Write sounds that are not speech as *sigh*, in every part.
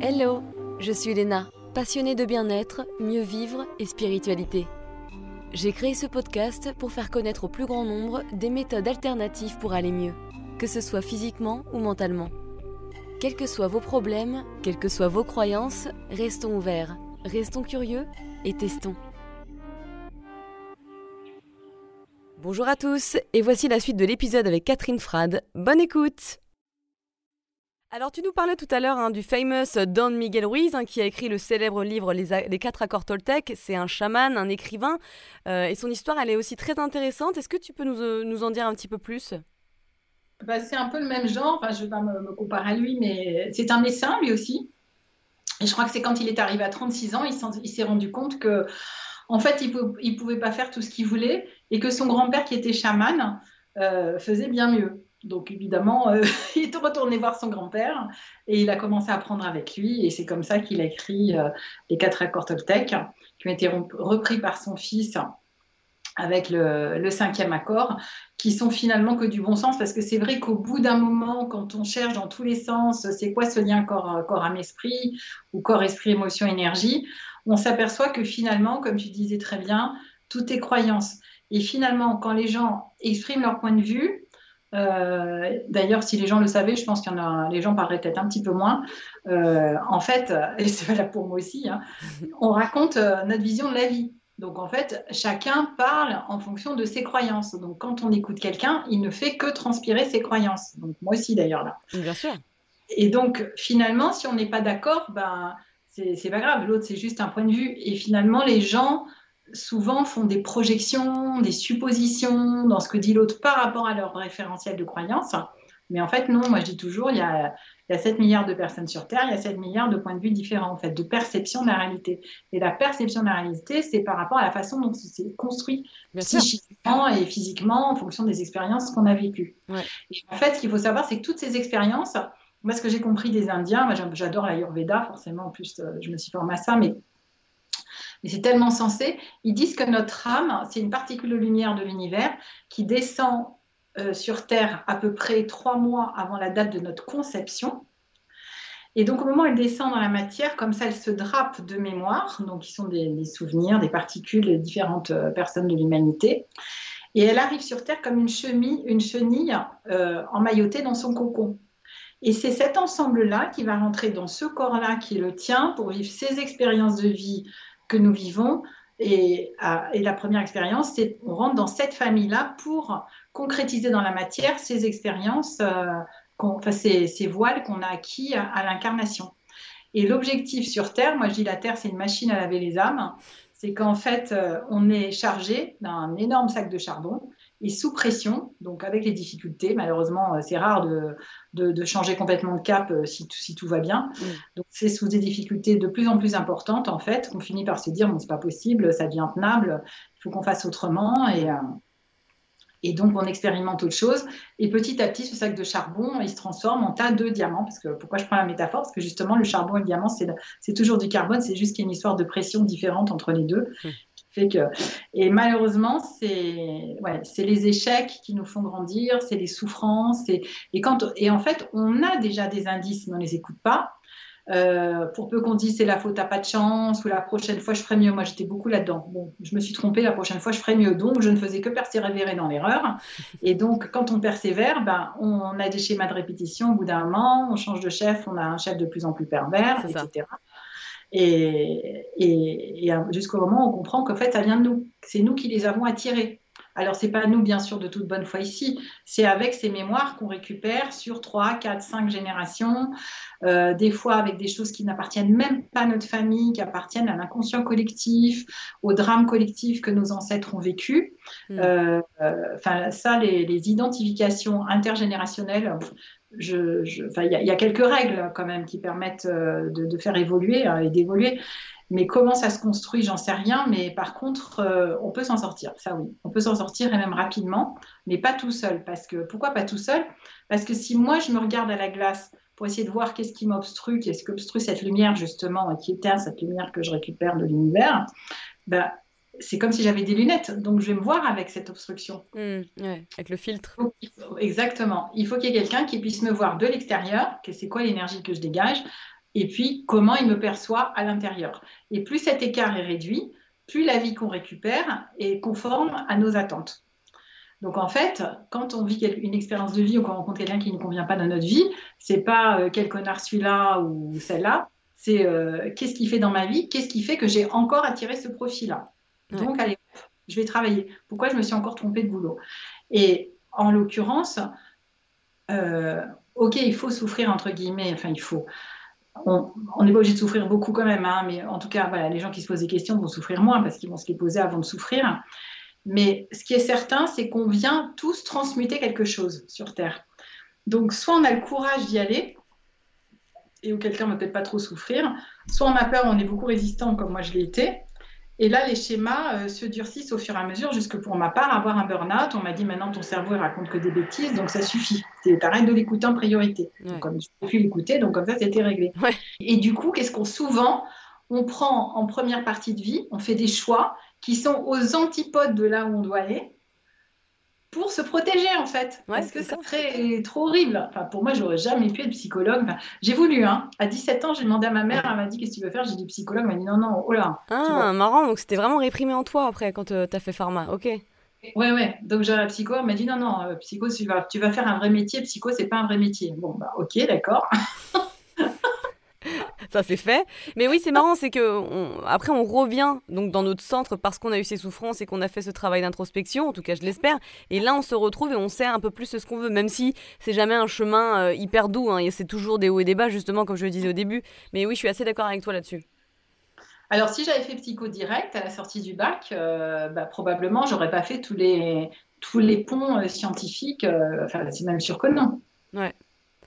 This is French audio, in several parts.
Hello, je suis Léna, passionnée de bien-être, mieux vivre et spiritualité. J'ai créé ce podcast pour faire connaître au plus grand nombre des méthodes alternatives pour aller mieux, que ce soit physiquement ou mentalement. Quels que soient vos problèmes, quelles que soient vos croyances, restons ouverts, restons curieux et testons. Bonjour à tous, et voici la suite de l'épisode avec Catherine Frad. Bonne écoute alors, tu nous parlais tout à l'heure hein, du famous Don Miguel Ruiz, hein, qui a écrit le célèbre livre Les, quatre accords Toltec. C'est un chaman, un écrivain, euh, et son histoire, elle est aussi très intéressante. Est-ce que tu peux nous, euh, nous, en dire un petit peu plus? Bah, C'est un peu le même genre, enfin, je ne vais pas me, comparer à lui, mais c'est un médecin, lui aussi. Et je crois que c'est quand il est arrivé à 36 ans, il s'est rendu compte que, en fait, il ne pouvait pas faire tout ce qu'il voulait, et que son grand-père, qui était chaman, euh, faisait bien mieux. Donc évidemment, euh, *laughs* il est retourné voir son grand-père et il a commencé à apprendre avec lui. Et c'est comme ça qu'il a écrit euh, les quatre accords Toltec, qui ont été repris par son fils avec le, cinquième accord, qui sont finalement que du bon sens, parce que c'est vrai qu'au bout d'un moment, quand on cherche dans tous les sens, c'est quoi ce lien corps, corps âme esprit ou corps esprit émotion énergie, on s'aperçoit que finalement, comme tu disais très bien, tout est croyance. Et finalement, quand les gens expriment leur point de vue, euh, d'ailleurs, si les gens le savaient, je pense qu'il y en a, les gens parleraient peut-être un petit peu moins. Euh, en fait, *laughs* et c'est valable pour moi aussi, hein, on raconte euh, notre vision de la vie. Donc en fait, chacun parle en fonction de ses croyances. Donc quand on écoute quelqu'un, il ne fait que transpirer ses croyances. Donc moi aussi d'ailleurs là. Bien sûr. Et donc finalement, si on n'est pas d'accord, ben c'est pas grave. L'autre c'est juste un point de vue. Et finalement, les gens souvent font des projections, des suppositions dans ce que dit l'autre par rapport à leur référentiel de croyance. Mais en fait, non, moi je dis toujours, il y, a, il 7 milliards de personnes sur Terre, il y a 7 milliards de points de vue différents, en fait, de perception de la réalité. Et la perception de la réalité, c'est par rapport à la façon dont c'est construit psychiquement et physiquement en fonction des expériences qu'on a vécues. Et en fait, ce qu'il faut savoir, c'est que toutes ces expériences, moi ce que j'ai compris des Indiens, moi j'adore l'Ayurveda, forcément, en plus euh, je me suis formée à ça, mais mais c'est tellement sensé. Ils disent que notre âme, c'est une particule de lumière de l'univers qui descend euh, sur Terre à peu près trois mois avant la date de notre conception. Et donc, au moment où elle descend dans la matière, comme ça, elle se drape de mémoire, donc qui sont des, souvenirs, des particules des différentes euh, personnes de l'humanité. Et elle arrive sur Terre comme une chenille, une chenille euh, emmaillotée dans son cocon. Et c'est cet ensemble-là qui va rentrer dans ce corps-là qui le tien pour vivre ses expériences de vie que nous vivons. Et, la première expérience, c'est on rentre dans cette famille-là pour concrétiser dans la matière ces expériences, euh, ces, voiles qu'on a acquis à, l'incarnation. Et l'objectif sur Terre, moi je dis la Terre, c'est une machine à laver les âmes, c'est qu'en fait, euh, on est chargé d'un énorme sac de charbon et sous pression, donc avec les difficultés. Malheureusement, euh, c'est rare de, de, changer complètement de cap euh, si, si tout va bien. Mm. Donc c'est sous des difficultés de plus en plus importantes, en fait, qu'on finit par se dire, bon, c'est pas possible, ça devient tenable, il faut qu'on fasse autrement. Et, euh, et donc, on expérimente autre chose. Et petit à petit, ce sac de charbon, il se transforme en tas de diamants. Parce que, pourquoi je prends la métaphore? Parce que justement, le charbon et le diamant, c'est toujours du carbone. C'est juste qu'il y a une histoire de pression différente entre les deux. Mm. Fait que, et malheureusement, c'est ouais, les échecs qui nous font grandir, c'est les souffrances. Et, et, quand, et en fait, on a déjà des indices, mais on ne les écoute pas. Euh, pour peu qu'on dise c'est la faute, à pas de chance, ou la prochaine fois je ferai mieux. Moi j'étais beaucoup là-dedans. Bon, je me suis trompée, la prochaine fois je ferai mieux. Donc je ne faisais que persévérer dans l'erreur. Et donc quand on persévère, ben, on a des schémas de répétition au bout d'un moment, on change de chef, on a un chef de plus en plus pervers, etc. Et, et, jusqu'au moment où on comprend qu'en fait, ça vient de nous. C'est nous qui les avons attirés. Alors, c'est pas nous, bien sûr, de toute bonne foi ici. C'est avec ces mémoires qu'on récupère sur 3, 4, 5 générations, euh, des fois avec des choses qui n'appartiennent même pas à notre famille, qui appartiennent à l'inconscient collectif, au drame collectif que nos ancêtres ont vécu. Hmm. Euh, enfin, ça, les, les, identifications intergénérationnelles, il y, a quelques règles quand même qui permettent euh, de, faire évoluer euh, et d'évoluer. Mais comment ça se construit, j'en sais rien. Mais par contre, euh, on peut s'en sortir. Ça, oui, on peut s'en sortir et même rapidement, mais pas tout seul. Parce que pourquoi pas tout seul? Parce que si moi je me regarde à la glace pour essayer de voir qu'est-ce qui m'obstrue, qu'est-ce qui obstrue cette lumière justement, qui éteint cette lumière que je récupère de l'univers, ben, c'est comme si j'avais des lunettes. Donc, je vais me voir avec cette obstruction. Mmh, avec le filtre. Exactement. Il faut qu'il y ait quelqu'un qui puisse me voir de l'extérieur, que c'est quoi l'énergie que je dégage, et puis comment il me perçoit à l'intérieur. Et plus cet écart est réduit, plus la vie qu'on récupère est conforme à nos attentes. Donc en fait, quand on vit une expérience de vie ou qu'on rencontre quelqu'un qui ne convient pas dans notre vie, c'est pas euh, quel connard celui-là ou celle-là, c'est euh, qu'est-ce qui fait dans ma vie, qu'est-ce qui fait que j'ai encore attiré ce profil-là. Donc allez, je vais travailler. Pourquoi je me suis encore trompée de boulot? Et en l'occurrence, euh, ok, il faut souffrir entre guillemets, enfin il faut. On n'est pas obligé de souffrir beaucoup quand même, hein, mais en tout cas, voilà, les gens qui se posent des questions vont souffrir moins parce qu'ils vont se les poser avant de souffrir. Mais ce qui est certain, c'est qu'on vient tous transmuter quelque chose sur Terre. Donc, soit on a le courage d'y aller, et cas on ne va peut-être pas trop souffrir, soit on a peur, on est beaucoup résistant, comme moi je l'ai été. Et là, les schémas euh, se durcissent au fur et à mesure, jusque pour ma part, avoir un burn-out. On m'a dit maintenant ton cerveau il raconte que des bêtises, donc ça suffit. T'arrêtes de l'écouter en priorité. comme je ne peux plus l'écouter, donc comme ça, c'était réglé. Et du coup, qu'est-ce qu'on souvent on prend en première partie de vie, on fait des choix qui sont aux antipodes de là où on doit aller pour se protéger en fait. parce que ça serait trop horrible. Enfin, pour moi, j'aurais jamais pu être psychologue. j'ai voulu, hein. À 17 ans, j'ai demandé à ma mère, elle m'a dit qu'est-ce que tu veux faire? J'ai dit psychologue, elle m'a dit non, non, oh là. Ah, marrant, donc c'était vraiment réprimé en toi après quand euh, tu as fait pharma, ok. Ouais, ouais. Donc, j'ai la psycho, elle m'a dit non, non, euh, psycho, tu vas, tu vas faire un vrai métier. Psycho, c'est pas un vrai métier. Bon, bah, ok, d'accord. *laughs* ça c'est fait. Mais oui, c'est marrant, c'est que après on revient donc dans notre centre parce qu'on a eu ces souffrances et qu'on a fait ce travail d'introspection, en tout cas je l'espère. Et là on se retrouve et on sait un peu plus ce qu'on veut, même si c'est jamais un chemin euh, hyper doux. Hein, c'est toujours des hauts et des bas, justement comme je le disais au début. Mais oui, je suis assez d'accord avec toi là-dessus. Alors, si j'avais fait psycho direct à la sortie du bac, euh, bah, probablement, j'aurais pas fait tous les, tous les ponts euh, scientifiques. enfin, c'est même sûr que non. Ouais.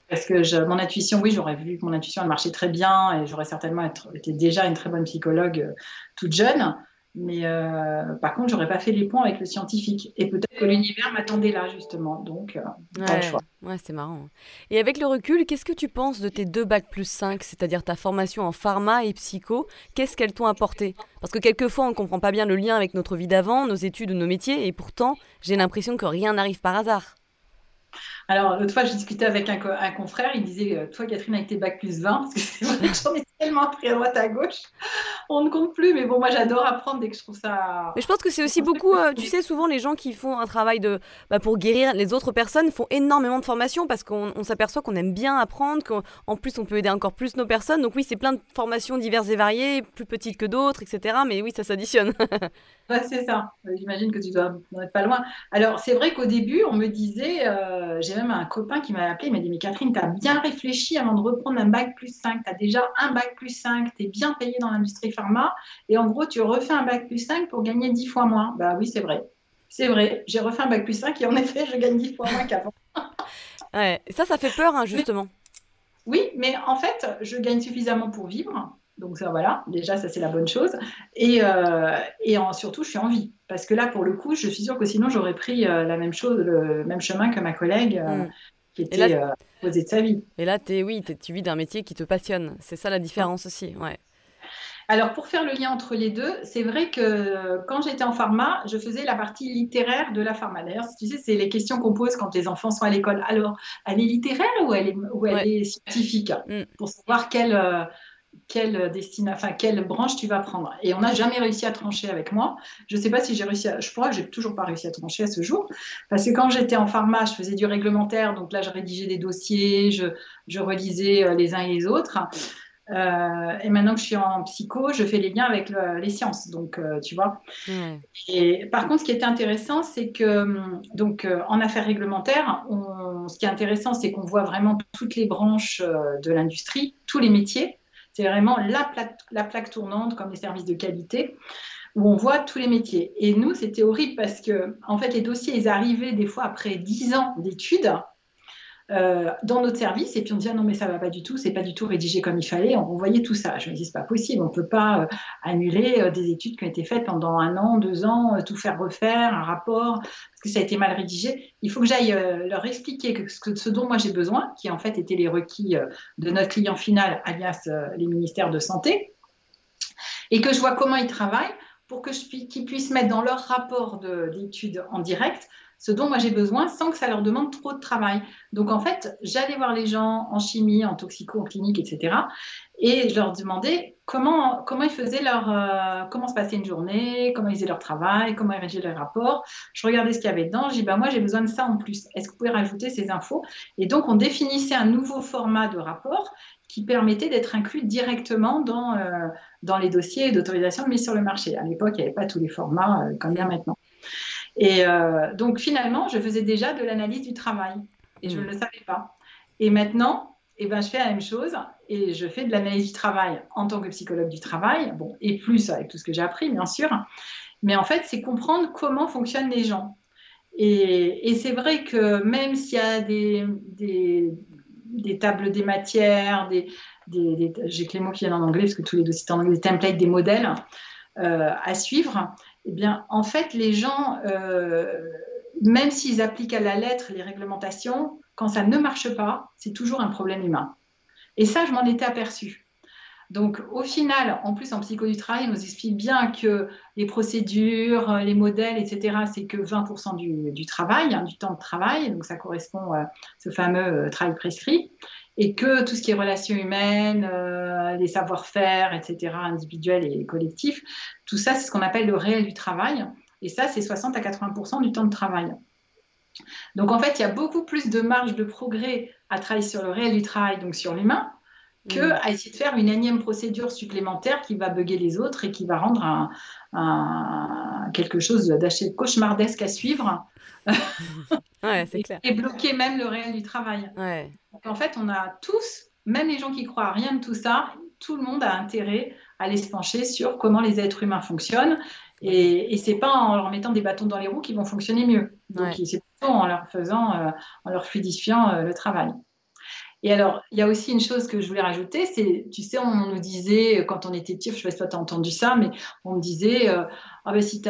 Parce que mon intuition, oui, j'aurais vu que mon intuition, elle marchait très bien et j'aurais certainement été déjà une très bonne psychologue euh, toute jeune. Mais euh, par contre, j'aurais pas fait les ponts avec le scientifique. Et peut-être que l'univers m'attendait là, justement. Donc, euh, ouais, choix. Ouais, c'est marrant. Et avec le recul, qu'est-ce que tu penses de tes deux bacs plus 5, c'est-à-dire ta formation en pharma et psycho? Qu'est-ce qu'elles t'ont apporté? Parce que quelquefois, on ne comprend pas bien le lien avec notre vie d'avant, nos études ou nos métiers. Et pourtant, j'ai l'impression que rien n'arrive par hasard. Alors, l'autre fois, je discutais avec un, un, confrère, il disait euh, Toi, Catherine, avec tes bacs plus 20, parce que c'est vrai que j'en ai tellement pris à droite à gauche, on ne compte plus. Mais bon, moi, j'adore apprendre dès que je trouve ça. Mais je pense que c'est aussi beaucoup, euh, tu sais, souvent les gens qui font un travail de, bah, pour guérir les autres personnes font énormément de formations parce qu'on s'aperçoit qu'on aime bien apprendre, qu'en plus, on peut aider encore plus nos personnes. Donc, oui, c'est plein de formations diverses et variées, plus petites que d'autres, etc. Mais oui, ça s'additionne. *laughs* ouais, c'est ça. J'imagine que tu dois en être pas loin. Alors, c'est vrai qu'au début, on me disait euh, même un copain qui m'a appelé, il m'a dit Mais Catherine, tu as bien réfléchi avant de reprendre un bac plus 5. Tu as déjà un bac plus 5, tu es bien payé dans l'industrie pharma. Et en gros, tu refais un bac plus 5 pour gagner 10 fois moins. Bah oui, c'est vrai. C'est vrai. J'ai refait un bac plus 5 et en effet, je gagne 10 fois moins qu'avant. ouais. Ça, ça fait peur, hein, justement. Oui, mais en fait, je gagne suffisamment pour vivre. Donc ça, voilà, déjà, ça c'est la bonne chose. Et, euh, et surtout, je suis en vie. Parce que là, pour le coup, je suis sûre que sinon, j'aurais pris euh, la même chose, le même chemin que ma collègue euh, mm. qui était posée de sa vie. Et là, es, oui, tu vis d'un métier qui te passionne. C'est ça la différence aussi. Ouais. Alors, pour faire le lien entre les deux, c'est vrai que quand j'étais en pharma, je faisais la partie littéraire de la pharma. D'ailleurs, tu sais, c'est les questions qu'on pose quand les enfants sont à l'école. Alors, elle est littéraire ou elle est, ou elle est scientifique mm. Pour savoir quelle quelle destination, enfin quelle branche tu vas prendre. Et on n'a jamais réussi à trancher avec moi. Je ne sais pas si j'ai réussi à, je crois que j'ai toujours pas réussi à trancher à ce jour, parce que quand j'étais en pharma, je faisais du réglementaire, donc là je rédigeais des dossiers, je, je relisais euh, les uns et les autres. Euh, et maintenant que je suis en psycho, je fais les liens avec les sciences, donc euh, tu vois. Et par contre, ce qui est intéressant, c'est que donc en affaires réglementaires, on, ce qui est intéressant, c'est qu'on voit vraiment toutes les branches de l'industrie, tous les métiers. C'est vraiment la plaque, la plaque tournante, comme les services de qualité, où on voit tous les métiers. Et nous, c'était horrible parce que, en fait, les dossiers, ils arrivaient des fois après 10 ans d'études. Euh, dans notre service et puis on disait ah non mais ça va pas du tout, c'est pas du tout rédigé comme il fallait, on voyait tout ça. Je me dis c'est pas possible, on peut pas euh, annuler euh, des études qui ont été faites pendant un an, deux ans, tout faire refaire, un rapport parce que ça a été mal rédigé. Il faut que j'aille leur expliquer que ce, dont moi j'ai besoin, qui en fait étaient les requis de notre client final, alias les ministères de santé, et que je vois comment ils travaillent pour qu'ils puissent mettre dans leur rapport d'études en direct ce dont moi j'ai besoin sans que ça leur demande trop de travail. Donc en fait, j'allais voir les gens en chimie, en toxico, en clinique, etc. Et je leur demandais comment, comment ils faisaient leur, euh, comment se passait une journée, comment ils faisaient leur travail, comment ils rédigeaient leurs rapports. Je regardais ce qu'il y avait dedans. Je dis, bah, moi, j'ai besoin de ça en plus. Est-ce que vous pouvez rajouter ces infos? Et donc, on définissait un nouveau format de rapport qui permettait d'être inclus directement dans, euh, dans les dossiers d'autorisation de mise sur le marché. À l'époque, il n'y avait pas tous les formats euh, comme a maintenant. Et donc, finalement, je faisais déjà de l'analyse du travail et je ne mmh. le savais pas. Et maintenant, eh ben, je fais la même chose et je fais de l'analyse du travail en tant que psychologue du travail, bon, et plus avec tout ce que j'ai appris, bien sûr. Mais en fait, c'est comprendre comment fonctionnent les gens. Et, c'est vrai que même s'il y a des, des, tables des matières, des, j'ai que les mots qui viennent en anglais, parce que tous les dossiers sont en anglais, des templates, des modèles euh, à suivre, eh bien, en fait, les gens, euh, même s'ils appliquent à la lettre les réglementations, quand ça ne marche pas, c'est toujours un problème humain. Et ça, je m'en étais aperçue. Donc, au final, en plus, en psycho du travail, on nous explique bien que les procédures, les modèles, etc., c'est que 20% du, travail, hein, du temps de travail. Donc, ça correspond à ce fameux euh, travail prescrit. Et que tout ce qui est relations humaines, euh, les savoir-faire, etc., individuels et collectifs, tout ça, c'est ce qu'on appelle le réel du travail. Et ça, c'est 60 à 80% du temps de travail. Donc en fait, il y a beaucoup plus de marge de progrès à travailler sur le réel du travail, donc sur l'humain, que mm. à essayer de faire une énième procédure supplémentaire qui va bugger les autres et qui va rendre quelque chose d'assez cauchemardesque à suivre. *laughs* c'est clair. Et, bloquer même le réel du travail. en fait, on a tous, même les gens qui croient à rien de tout ça, tout le monde a intérêt à aller se pencher sur comment les êtres humains fonctionnent. Et, et c'est pas en leur mettant des bâtons dans les roues qu'ils vont fonctionner mieux. Donc, c'est plutôt en leur faisant, euh, en leur fluidifiant euh, le travail. Et alors, il y a aussi une chose que je voulais rajouter, c'est, tu sais, on nous disait, quand on était petit, je ne sais pas si tu as entendu ça, mais on me disait, euh, ah ben si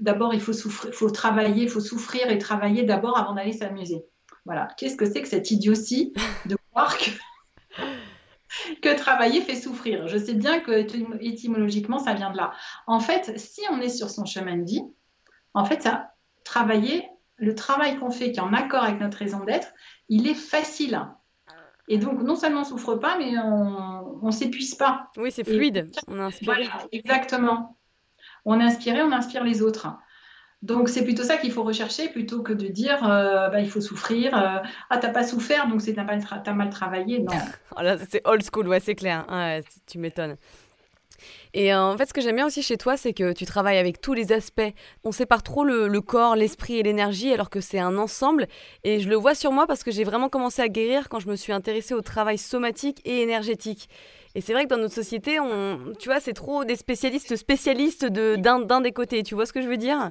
d'abord il faut, souffrir, faut travailler, il faut souffrir et travailler d'abord avant d'aller s'amuser. Voilà, qu'est-ce que c'est que cette idiotie de croire que, *laughs* que travailler fait souffrir? Je sais bien que étymologiquement, ça vient de là. En fait, si on est sur son chemin de vie, en fait, ça, travailler, le travail qu'on fait qui est en accord avec notre raison d'être, il est facile. Et donc, non seulement on souffre pas, mais on ne s'épuise pas. Oui, c'est fluide. on inspire. exactement. On est inspiré, on inspire les autres. Donc, c'est plutôt ça qu'il faut rechercher plutôt que de dire euh, bah, il faut souffrir. Euh, ah, t'as pas souffert, donc c'est t'as mal, travaillé. Non. *laughs* Oh c'est old school, ouais, c'est clair. tu m'étonnes. Et euh, en fait, ce que j'aime bien aussi chez toi, c'est que tu travailles avec tous les aspects. On sépare trop le, corps, l'esprit et l'énergie, alors que c'est un ensemble. Et je le vois sur moi parce que j'ai vraiment commencé à guérir quand je me suis intéressée au travail somatique et énergétique. Et c'est vrai que dans notre société, on, tu vois, c'est trop des spécialistes spécialistes d'un des côtés. Tu vois ce que je veux dire?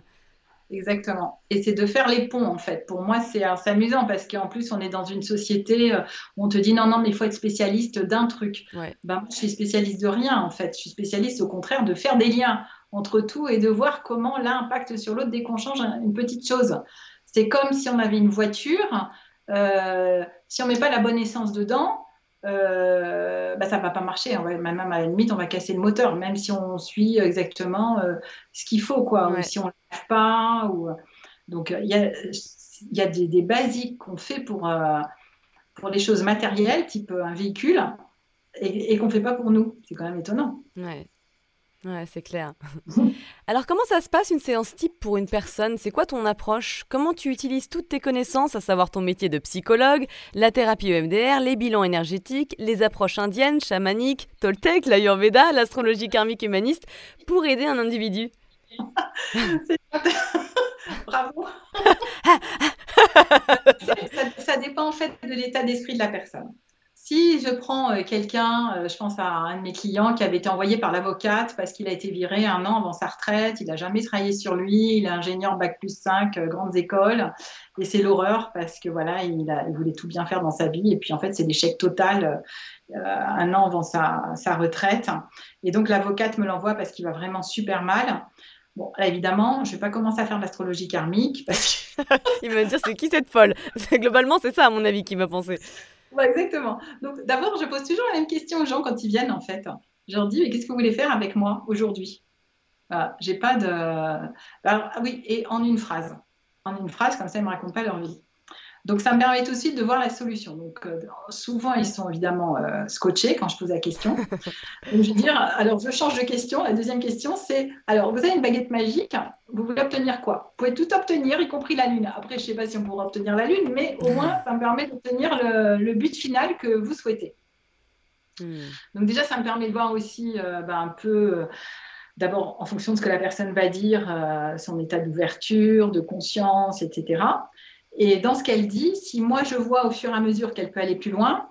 Exactement. Et c'est de faire les ponts, en fait. Pour moi, c'est amusant parce qu'en plus, on est dans une société euh, où on te dit non, non, mais il faut être spécialiste d'un truc. Ben, moi, je suis spécialiste de rien, en fait. Je suis spécialiste, au contraire, de faire des liens entre tout et de voir comment l'un impacte sur l'autre dès qu'on change une petite chose. C'est comme si on avait une voiture. Euh, si on met pas la bonne essence dedans, euh, bah, ça va pas marcher. même à la limite, on va casser le moteur, même si on suit exactement euh, ce qu'il faut, quoi. Ou si on ne lève pas. Ou... Donc, il y a, y a des, des basiques qu'on fait pour, euh, pour les choses matérielles, type un véhicule, et, qu'on ne fait pas pour nous. C'est quand même étonnant. Ouais. Ouais, c'est clair. *laughs* Alors, comment ça se passe une séance type pour une personne? C'est quoi ton approche? Comment tu utilises toutes tes connaissances, à savoir ton métier de psychologue, la thérapie EMDR, les bilans énergétiques, les approches indiennes, chamaniques, Toltec, l'Ayurveda, l'astrologie karmique humaniste, pour aider un individu? *laughs* Bravo *laughs* ça dépend en fait de l'état d'esprit de la personne. Si je prends euh, quelqu'un, euh, je pense à un de mes clients qui avait été envoyé par l'avocate parce qu'il a été viré un an avant sa retraite, il n'a jamais travaillé sur lui, il est ingénieur bac plus 5, euh, grandes écoles, et c'est l'horreur parce que voilà, il, voulait tout bien faire dans sa vie, et puis en fait c'est l'échec total un an avant sa, retraite. Et donc l'avocate me l'envoie parce qu'il va vraiment super mal. Bon, évidemment, je ne vais pas commencer à faire de l'astrologie karmique parce que... *laughs* il va me dire c'est qui cette folle? *laughs* Globalement, c'est ça à mon avis qu'il va penser exactement. Donc, d'abord, je pose toujours la même question aux gens quand ils viennent, en fait. Je leur dis, mais qu'est-ce que vous voulez faire avec moi aujourd'hui? J'ai pas de. ah oui, et en une phrase. en une phrase, comme ça, ils ne me racontent pas leur vie. Donc, ça me permet aussi de voir la solution. Donc, euh, souvent, ils sont évidemment euh, scotchés quand je pose la question. *laughs* Donc, je vais dire, alors, je change de question. La deuxième question, c'est, alors, vous avez une baguette magique, vous voulez obtenir quoi? Vous pouvez tout obtenir, y compris la Lune. Après, je ne sais pas si on pourra obtenir la Lune, mais au moins, ça me permet d'obtenir le, but final que vous souhaitez. Hmm. Donc, déjà, ça me permet de voir aussi euh, ben, un peu d'abord en fonction de ce que la personne va dire, son état d'ouverture, de conscience, etc. Et dans ce qu'elle dit, si moi je vois au fur et à mesure qu'elle peut aller plus loin,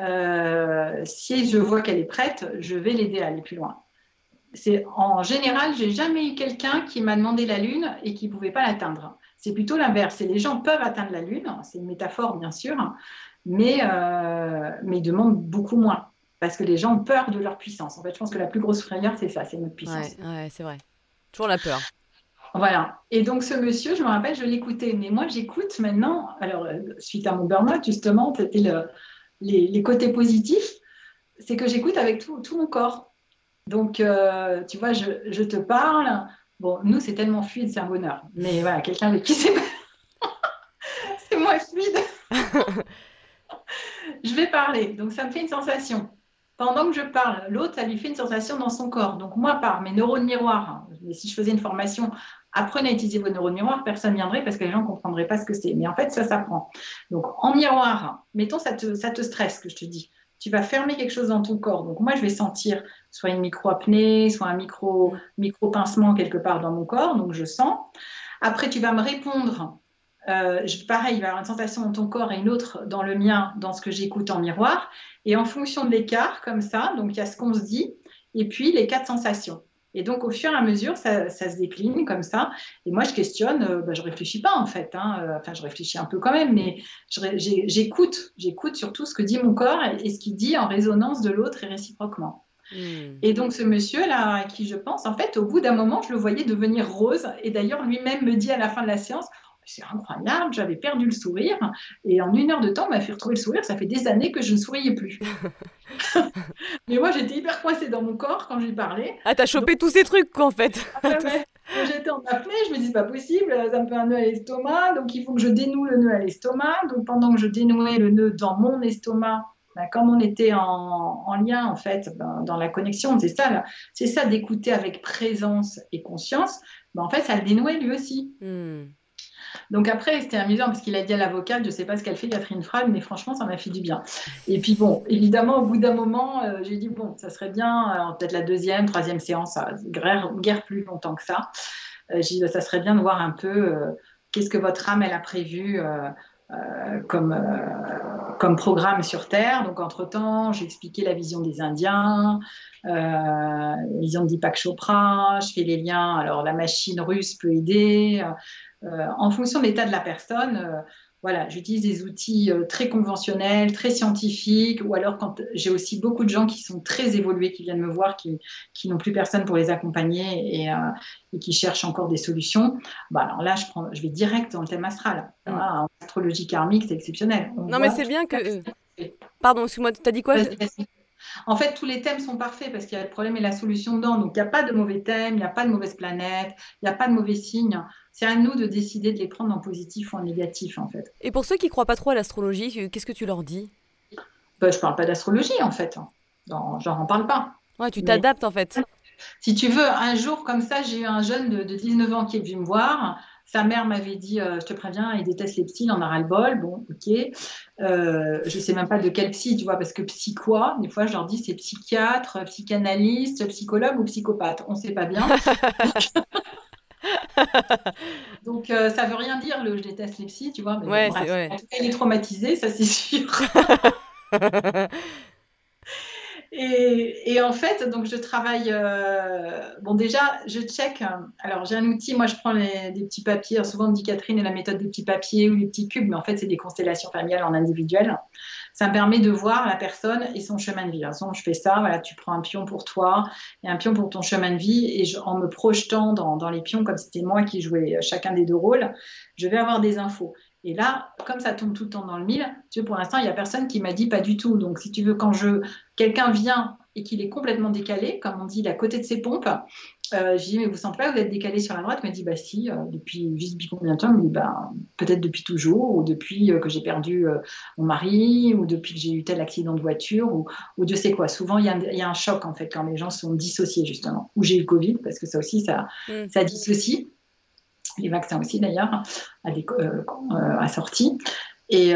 euh, si je vois qu'elle est prête, je vais l'aider à aller plus loin. C'est en général, j'ai jamais eu quelqu'un qui m'a demandé la lune et qui pouvait pas l'atteindre. C'est plutôt l'inverse. Les gens peuvent atteindre la lune, c'est une métaphore bien sûr, mais euh, mais ils demandent beaucoup moins parce que les gens ont peur de leur puissance. En fait, je pense que la plus grosse frayeur, c'est ça, c'est notre puissance. ouais c'est vrai. Toujours la peur. Voilà. Et donc, ce monsieur, je me rappelle, je l'écoutais. Mais moi, j'écoute maintenant. Alors, euh, suite à mon burn-out, justement, c'était le, les, côtés positifs. C'est que j'écoute avec tout, tout, mon corps. Donc, euh, tu vois, je, je, te parle. Bon, nous, c'est tellement fluide, c'est un bonheur. Mais voilà, quelqu'un avec qui c'est, *laughs* c'est moins fluide. *laughs* je vais parler. Donc, ça me fait une sensation pendant que je parle, l'autre, ça lui fait une sensation dans son corps. Donc moi, par mes neurones miroirs, hein, si je faisais une formation, apprenez à utiliser vos neurones miroirs, personne ne viendrait parce que les gens ne comprendraient pas ce que c'est. Mais en fait, ça s'apprend. Donc en miroir, mettons, ça te, ça te stresse, que je te dis. Tu vas fermer quelque chose dans ton corps. Donc moi, je vais sentir soit une micro-apnée, soit un micro, micro-pincement quelque part dans mon corps. Donc je sens. Après, tu vas me répondre euh, pareil, il va y avoir une sensation dans ton corps et une autre dans le mien, dans ce que j'écoute en miroir. Et en fonction de l'écart, comme ça, donc il y a ce qu'on se dit, et puis les quatre sensations. Et donc, au fur et à mesure, ça, se décline comme ça. Et moi, je questionne, euh, bah, je réfléchis pas en fait. Hein, euh, enfin, je réfléchis un peu quand même, mais j'écoute. J'écoute surtout ce que dit mon corps et, ce qu'il dit en résonance de l'autre et réciproquement. Hmm. Et donc, ce monsieur-là, à qui je pense, en fait, au bout d'un moment, je le voyais devenir rose. Et d'ailleurs, lui-même me dit à la fin de la séance c'est incroyable, j'avais perdu le sourire. Et en une heure de temps, on m'a fait retrouver le sourire. Ça fait des années que je ne souriais plus. *laughs* *laughs* Mais moi, j'étais hyper coincée dans mon corps quand je lui parlais. Ah, t'as chopé tous ces trucs, quoi, en fait. Ah, *laughs* j'étais en apnée, je me dis, pas possible, ça me fait un nœud à l'estomac. Donc, il faut que je dénoue le nœud à l'estomac. Donc, pendant que je dénouais le nœud dans mon estomac, ben, comme on était en, lien, en fait, ben, dans la connexion, c'est ça, c'est ça d'écouter avec présence et conscience. Ben, en fait, ça le dénouait lui aussi. Hmm. Donc après, c'était amusant parce qu'il a dit à l'avocate, je ne sais pas ce qu'elle fait, Catherine Frag, mais franchement, ça m'a fait du bien. Et puis bon, évidemment, au bout d'un moment, euh, j'ai dit, bon, ça serait bien, euh, peut-être la deuxième, troisième séance, guère, guère plus longtemps que ça. Euh, j'ai dit, ça serait bien de voir un peu qu'est-ce que votre âme, elle a prévu. comme, comme programme sur Terre. Donc, entre-temps, j'ai expliqué la vision des Indiens, la vision de Deepak Chopra, je fais les liens. Alors, la machine russe peut aider, euh, en fonction de l'état de la personne, euh, voilà, j'utilise des outils euh, très conventionnels, très scientifiques, ou alors quand j'ai aussi beaucoup de gens qui sont très évolués, qui viennent me voir, qui, n'ont plus personne pour les accompagner et, qui cherchent encore des solutions, bah alors là, je, prends, je vais direct dans le thème astral. en astrologie karmique, c'est exceptionnel. non, mais c'est bien que... Pardon, excuse-moi, tu as dit quoi? En fait, tous les thèmes sont parfaits parce qu'il y a le problème et la solution dedans. Donc, il n'y a pas de mauvais thèmes, il n'y a pas de mauvaise planète, il n'y a pas de mauvais signes. C'est à nous de décider de les prendre en positif ou en négatif, en fait. Et pour ceux qui ne croient pas trop à l'astrologie, qu'est-ce que tu leur dis? Ben, Je ne parle pas d'astrologie, en fait. J'en n'en parle pas. Ouais, tu t'adaptes, en fait. Si tu veux, un jour comme ça, j'ai eu un jeune de, de 19 ans qui est venu me voir sa mère m'avait dit, euh, je te préviens, il déteste les psys, il en a ras le bol. Bon, ok. Euh, je sais même pas de quel psy, tu vois, parce que psy quoi? Des fois, je leur dis c'est psychiatre, psychanalyste, psychologue ou psychopathe. On ne sait pas bien. *laughs* *laughs* Donc, euh, ça veut rien dire le je déteste les psys, tu vois. Mais En tout cas, il est traumatisé, ça c'est sûr. *laughs* Et, en fait, donc je travaille. Euh, bon, déjà, je check. Alors, j'ai un outil. Moi, je prends des petits papiers. souvent, on dit Catherine et la méthode des petits papiers ou les petits cubes, mais en fait, c'est des constellations familiales en individuel. Ça me permet de voir la personne et son chemin de vie. Je fais ça. Voilà, tu prends un pion pour toi et un pion pour ton chemin de vie. Et en me projetant dans, les pions, comme c'était moi qui jouais chacun des deux rôles, je vais avoir des infos. Et là, comme ça tombe tout le temps dans le mille, tu pour l'instant, il n'y a personne qui m'a dit pas du tout. Donc, si tu veux, quand je quelqu'un vient et qu'il est complètement décalé, comme on dit, il à côté de ses pompes, euh, je dis, mais vous sentez pas que vous êtes décalé sur la droite? Il m'a dit, bah si, euh, depuis, juste depuis combien de temps? Il me dit, bah, peut-être depuis toujours, ou depuis euh, que j'ai perdu euh, mon mari, ou depuis que j'ai eu tel accident de voiture, ou, ou Dieu sait quoi. Souvent, il y, a, il y, a un choc, en fait, quand les gens sont dissociés, justement. Ou j'ai eu le Covid, parce que ça aussi, ça, mm. ça dissocie. Les vaccins aussi, d'ailleurs, à, des. Et,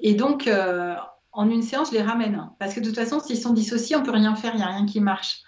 et donc, en une séance, je les ramène. Parce que de toute façon, s'ils sont dissociés, on peut rien faire, il n'y a rien qui marche.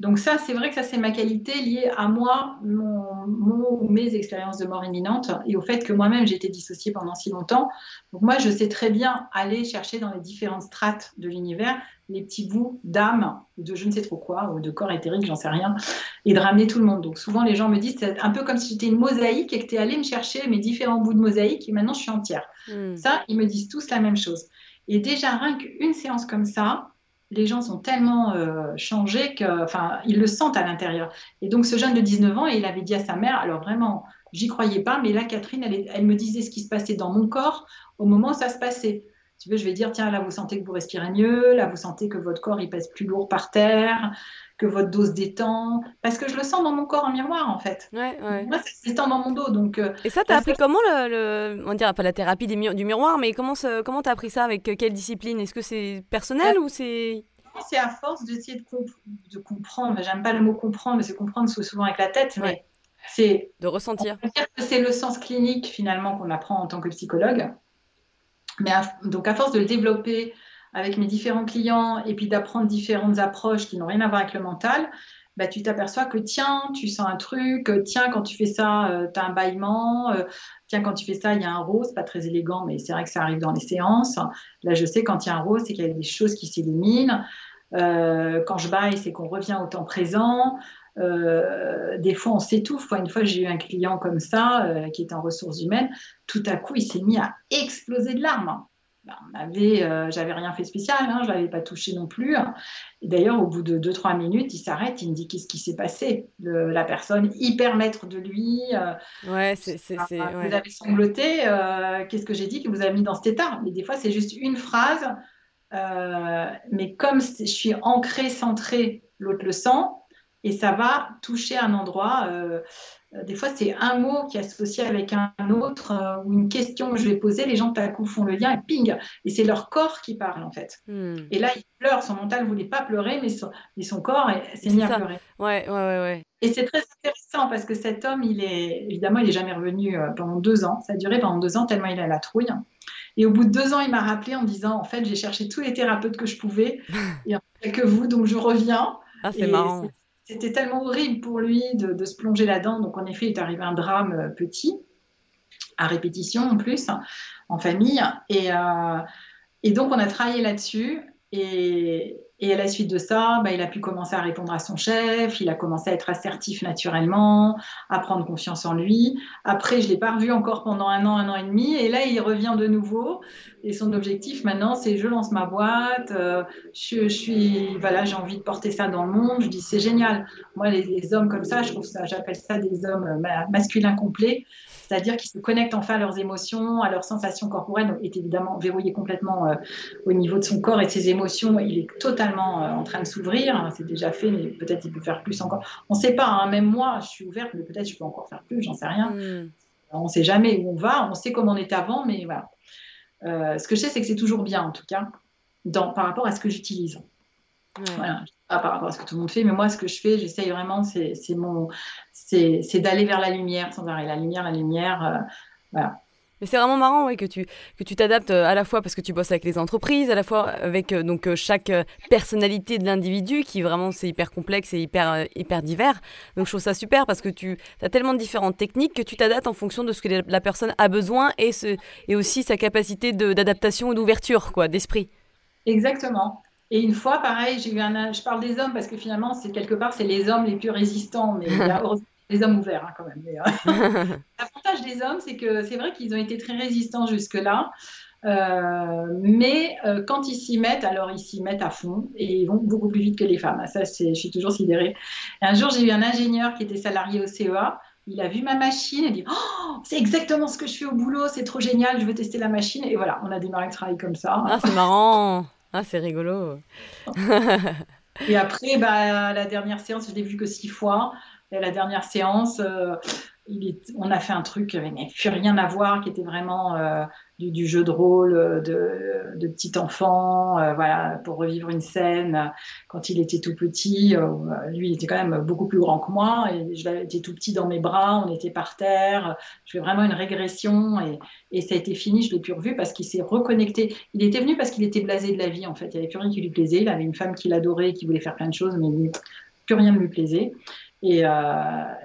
Donc ça, c'est vrai que ça, c'est ma qualité liée à moi, mon, mon, mes expériences de mort imminente et au fait que moi-même, j'ai été dissociée pendant si longtemps. Donc moi, je sais très bien aller chercher dans les différentes strates de l'univers les petits bouts d'âme ou de je ne sais trop quoi, ou de corps éthérique, j'en sais rien, et de ramener tout le monde. Donc souvent, les gens me disent, c'est un peu comme si j'étais une mosaïque et que tu es allé me chercher mes différents bouts de mosaïque et maintenant je suis entière. Mm. Ça, ils me disent tous la même chose. Et déjà, rien qu'une séance comme ça, les gens sont tellement euh, changés que, ils le sentent à l'intérieur. Et donc, ce jeune de 19 ans, il avait dit à sa mère, alors vraiment, j'y croyais pas, mais là, Catherine, elle, elle, me disait ce qui se passait dans mon corps au moment où ça se passait. Tu veux, je vais dire, tiens, là, vous sentez que vous respirez mieux, là, vous sentez que votre corps, il pèse plus lourd par terre, que votre dos se détend, parce que je le sens dans mon corps en miroir, en fait. Ouais, ouais. Moi, ça se détend dans mon dos, donc... Euh, Et ça, t'as appris comment, le, le, on dirait pas la thérapie des du miroir, mais comment comment t'as appris ça, avec quelle discipline? Est-ce que c'est personnel ou c'est... C'est à force d'essayer de, comp de, comprendre, j'aime pas le mot comprendre, parce que comprendre, c'est souvent avec la tête, mais c'est... De ressentir. C'est le sens clinique, finalement, qu'on apprend en tant que psychologue. Mais à, donc, à force de le développer avec mes différents clients et puis d'apprendre différentes approches qui n'ont rien à voir avec le mental, bah, tu t'aperçois que tiens, tu sens un truc, tiens, quand tu fais ça, euh, tu as un bâillement, euh, tiens, quand tu fais ça, il y a un rose, pas très élégant, mais c'est vrai que ça arrive dans les séances. Là, je sais, quand il y a un rose, c'est qu'il y a des choses qui s'éliminent. Euh, quand je baille, c'est qu'on revient au temps présent. Euh, des fois, on s'étouffe. Une fois, j'ai eu un client comme ça, euh, qui est en ressources humaines. Tout à coup, il s'est mis à exploser de larmes. Ben, avait, euh, j'avais rien fait spécial, hein, je l'avais pas touché non plus. Et d'ailleurs, au bout de 2-3 minutes, il s'arrête, il me dit qu'est-ce qui s'est passé? Le, la personne hyper maître de lui. Euh, ouais, c'est, c'est, ah, c'est, vous avez sangloté. Euh, qu'est-ce que j'ai dit qui vous a mis dans cet état? Mais des fois, c'est juste une phrase. mais comme je suis ancrée, centrée, l'autre le sent, et ça va toucher un endroit. Euh, des fois, c'est un mot qui est associé avec un autre euh, ou une question que je vais poser. Les gens, tout à coup, font le lien et ping. Et c'est leur corps qui parle, en fait. Hmm. Et là, il pleure. Son mental ne voulait pas pleurer, mais son, mais son corps s'est mis à pleurer. Ouais, ouais, ouais, ouais. Et c'est très intéressant parce que cet homme, il est évidemment, il n'est jamais revenu euh, pendant deux ans. Ça a duré pendant deux ans tellement il a la trouille. Et au bout de deux ans, il m'a rappelé en disant En fait, j'ai cherché tous les thérapeutes que je pouvais. *laughs* et en fait, que vous, donc je reviens. Ah, c'est marrant. C'était tellement horrible pour lui de, se plonger là-dedans. Donc, en effet, il est arrivé un drame euh, petit, à répétition en plus, en famille. Et, euh, et donc, on a travaillé là-dessus. Et, et, à la suite de ça, bah, il a pu commencer à répondre à son chef, il a commencé à être assertif naturellement, à prendre confiance en lui. Après, je ne l'ai pas revu encore pendant un an, un an et demi, et là, il revient de nouveau. Et son objectif maintenant, c'est je lance ma boîte, euh, je, suis, voilà, j'ai envie de porter ça dans le monde. Je dis c'est génial. Moi, les, les, hommes comme ça, je trouve ça, j'appelle ça des hommes masculins complets c'est-à-dire qu'ils se connectent enfin à leurs émotions, à leurs sensations corporelles, donc est évidemment verrouillé complètement euh, au niveau de son corps et de ses émotions. Il est totalement euh, en train de s'ouvrir. C'est déjà fait, mais peut-être il peut faire plus encore. On ne sait pas. Hein. Même moi, je suis ouverte, mais peut-être je peux encore faire plus. J'en sais rien. Mm. On ne sait jamais où on va. On sait comment on était avant, mais voilà. Euh, ce que je sais, c'est que c'est toujours bien, en tout cas, dans, par rapport à ce que j'utilise. Ouais. Voilà. Pas par rapport à ce que tout le monde fait, mais moi, ce que je fais, j'essaye vraiment, c'est mon, c'est d'aller vers la lumière sans arrêt. La lumière, la lumière, euh, voilà. Mais c'est vraiment marrant ouais, que tu que tu t'adaptes euh, à la fois parce que tu bosses avec les entreprises, à la fois avec euh, donc chaque personnalité de l'individu qui vraiment c'est hyper complexe et hyper hyper divers. Donc je trouve ça super parce que tu as tellement de différentes techniques que tu t'adaptes en fonction de ce que la personne a besoin et ce et aussi sa capacité d'adaptation et d'ouverture quoi, d'esprit. Exactement. Et une fois, pareil, j'ai eu un. Je parle des hommes parce que finalement, c'est quelque part, c'est les hommes les plus résistants, mais *laughs* les hommes ouverts hein, quand même. *laughs* L'avantage des hommes, c'est que c'est vrai qu'ils ont été très résistants jusque-là. Euh, mais euh, quand ils s'y mettent, alors ils s'y mettent à fond et ils vont beaucoup plus vite que les femmes. Ça, je suis toujours sidérée. Et un jour, j'ai eu un ingénieur qui était salarié au CEA. Il a vu ma machine et dit oh, C'est exactement ce que je fais au boulot, c'est trop génial, je veux tester la machine. Et voilà, on a démarré le travail comme ça. Ah, c'est marrant *laughs* Ah, c'est rigolo. et après, bah, la dernière séance, je l'ai vu que six fois. Et la dernière séance, euh, on a fait un truc qui n'avait plus rien à voir, qui était vraiment euh, du, jeu de rôle de, de petit enfant, euh, voilà, pour revivre une scène quand il était tout petit. Euh, lui, il était quand même beaucoup plus grand que moi, et je l'avais tout petit dans mes bras, on était par terre. Je fais vraiment une régression, et, et ça a été fini. Je l'ai plus revu parce qu'il s'est reconnecté. Il était venu parce qu'il était blasé de la vie, en fait. Il n'y avait plus rien qui lui plaisait. Il avait une femme qu'il adorait, qui voulait faire plein de choses, mais plus rien ne lui plaisait. Et, euh,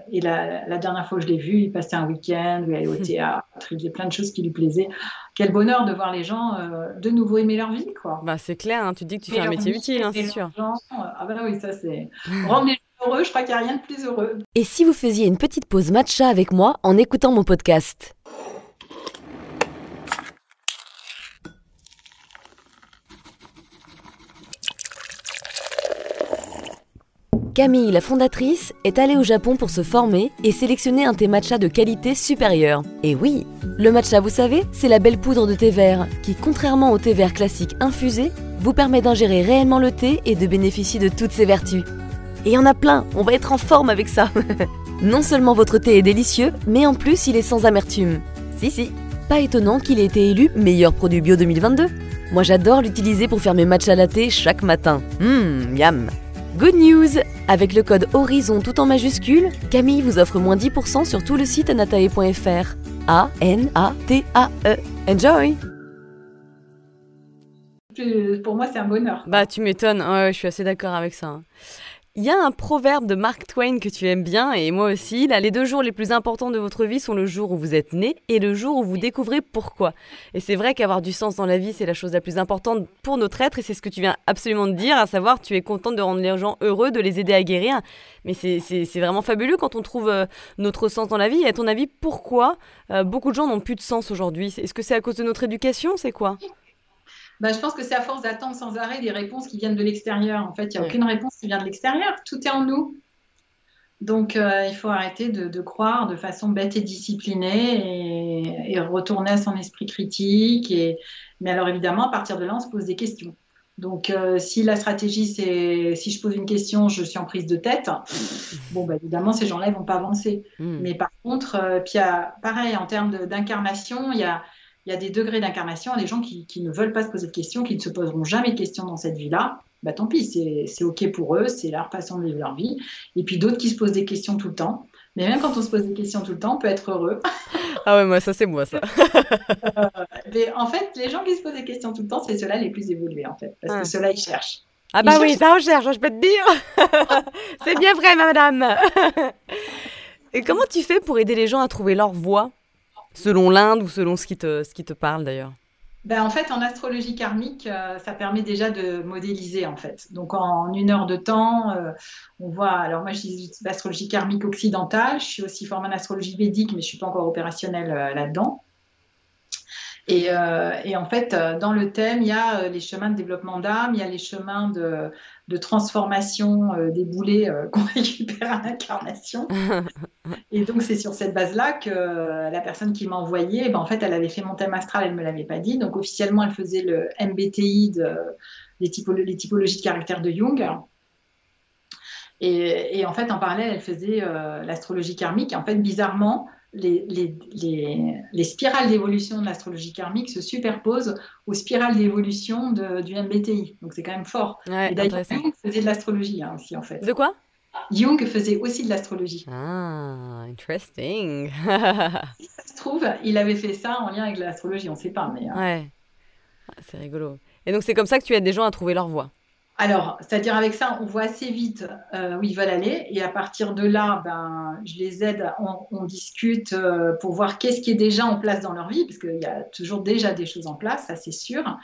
et la, la, dernière fois que je l'ai vu, il passait un week-end, il allait au théâtre, il faisait plein de choses qui lui plaisaient. Quel bonheur de voir les gens euh, de nouveau aimer leur vie, quoi. Bah, c'est clair, hein, tu dis que tu fais un métier utile, hein, c'est sûr. Gens, ah bah oui, ça c'est... *laughs* Rendre les gens heureux, je crois qu'il n'y a rien de plus heureux. Et si vous faisiez une petite pause matcha avec moi en écoutant mon podcast? Camille, la fondatrice, est allée au Japon pour se former et sélectionner un thé matcha de qualité supérieure. Et oui, le matcha, vous savez, c'est la belle poudre de thé vert qui, contrairement au thé vert classique infusé, vous permet d'ingérer réellement le thé et de bénéficier de toutes ses vertus. Et il y en a plein, on va être en forme avec ça. *laughs* non seulement votre thé est délicieux, mais en plus il est sans amertume. Si si, pas étonnant qu'il ait été élu meilleur produit bio 2022. Moi j'adore l'utiliser pour faire mes matcha latte chaque matin. Hum, yam. Good news Avec le code HORIZON tout en majuscule, Camille vous offre moins 10% sur tout le site anatae.fr. A-N-A-T-A-E. Enjoy Pour moi, c'est un bonheur. Bah, tu m'étonnes. je suis assez d'accord avec ça. Il y a un proverbe de Mark Twain que tu aimes bien et moi aussi. Là, les deux jours les plus importants de votre vie sont le jour où vous êtes né et le jour où vous découvrez pourquoi. Et c'est vrai qu'avoir du sens dans la vie, c'est la chose la plus importante pour notre être et c'est ce que tu viens absolument de dire, à savoir tu es contente de rendre les gens heureux, de les aider à guérir. Mais c'est vraiment fabuleux quand on trouve euh, notre sens dans la vie. Et à ton avis, pourquoi euh, beaucoup de gens n'ont plus de sens aujourd'hui? Est-ce que c'est à cause de notre éducation? C'est quoi? Bah, je pense que c'est à force d'attendre sans arrêt des réponses qui viennent de l'extérieur. En fait, il n'y a aucune réponse qui vient de l'extérieur. Tout est en nous. Donc, euh, il faut arrêter de, croire de façon bête et disciplinée et, retourner à son esprit critique. Et... Mais alors, évidemment, à partir de là, on se pose des questions. Donc, euh, si la stratégie, c'est si je pose une question, je suis en prise de tête, bon, bah, évidemment, ces gens-là, ils vont pas avancer. Hmm. Mais par contre, euh, puis pareil, en termes d'incarnation, il y a, il y a des degrés d'incarnation, des gens qui, ne veulent pas se poser de questions, qui ne se poseront jamais de questions dans cette vie-là. Bah, tant pis, c'est OK pour eux, c'est leur façon de vivre leur vie. Et puis d'autres qui se posent des questions tout le temps. Mais même quand on se pose des questions tout le temps, on peut être heureux. *laughs* ah ouais, moi, ça, c'est moi, ça. Euh, mais en fait, les gens qui se posent des questions tout le temps, c'est ceux-là les plus évolués, en fait. Parce que ah. ceux-là, ils cherchent. Ah bah oui, ça recherche, je peux te dire. *laughs* c'est bien vrai, madame. *laughs* Et comment tu fais pour aider les gens à trouver leur voie? Selon l'Inde ou selon ce qui te, parle d'ailleurs ben, en fait, en astrologie karmique, euh, ça permet déjà de modéliser en fait. Donc en une heure de temps, euh, on voit. Alors moi, je suis l'astrologie karmique occidentale. Je suis aussi formée en astrologie védique, mais je suis pas encore opérationnelle euh, là-dedans. Et, et, en fait, dans le thème, il y a les chemins de développement d'âme, il y a les chemins de, de transformation euh, des boulets euh, *laughs* qu'on récupère à l'incarnation. *laughs* et donc, c'est sur cette base-là que euh, la personne qui m'a envoyé, ben, en fait, elle avait fait mon thème astral, elle ne me l'avait pas dit. Donc, officiellement, elle faisait le MBTI, de, les, les, typologies de caractère de Jung. Et, et, en fait, en parallèle, elle faisait l'astrologie karmique. En fait, bizarrement, les, spirales d'évolution de l'astrologie karmique se superposent aux spirales d'évolution du MBTI. Donc c'est quand même fort. et d'ailleurs, Jung faisait de l'astrologie hein, aussi en fait. De quoi? Jung faisait aussi de l'astrologie. Ah, interesting. *laughs* si ça se trouve, il avait fait ça en lien avec l'astrologie, on ne sait pas. Mais, hein. Ouais, ah, c'est rigolo. Et donc c'est comme ça que tu aides des gens à trouver leur voie. Alors, c'est-à-dire avec ça, on voit assez vite euh, où ils veulent aller. Et à partir de là, ben, je les aide, on, discute euh, pour voir qu'est-ce qui est déjà en place dans leur vie, parce qu'il y a toujours déjà des choses en place, ça c'est sûr.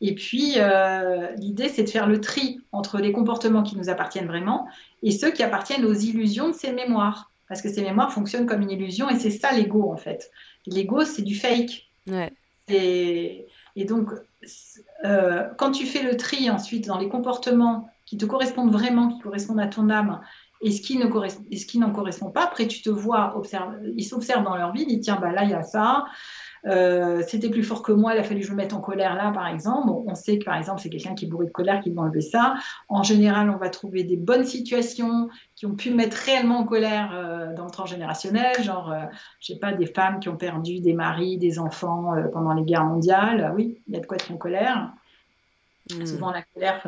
Et puis, euh, l'idée, c'est de faire le tri entre les comportements qui nous appartiennent vraiment et ceux qui appartiennent aux illusions de ces mémoires. Parce que ces mémoires fonctionnent comme une illusion et c'est ça l'ego, en fait. L'ego, c'est du fake. Ouais. Et donc, euh, quand tu fais le tri ensuite dans les comportements qui te correspondent vraiment, qui correspondent à ton âme, et ce qui, ne qui n'en correspond pas, après tu te vois, observe, ils s'observent dans leur vie, ils disent tiens, bah là il y a ça, euh, c'était plus fort que moi, il a fallu que je me mette en colère là, par exemple. on sait que, par exemple, c'est quelqu'un qui est bourré de colère qui doit enlever ça. En général, on va trouver des bonnes situations qui ont pu mettre réellement en colère euh, dans le transgénérationnel, genre, euh, je sais pas, des femmes qui ont perdu des maris, des enfants pendant les guerres mondiales. oui, il y a de quoi être en colère. Hmm. Souvent, la colère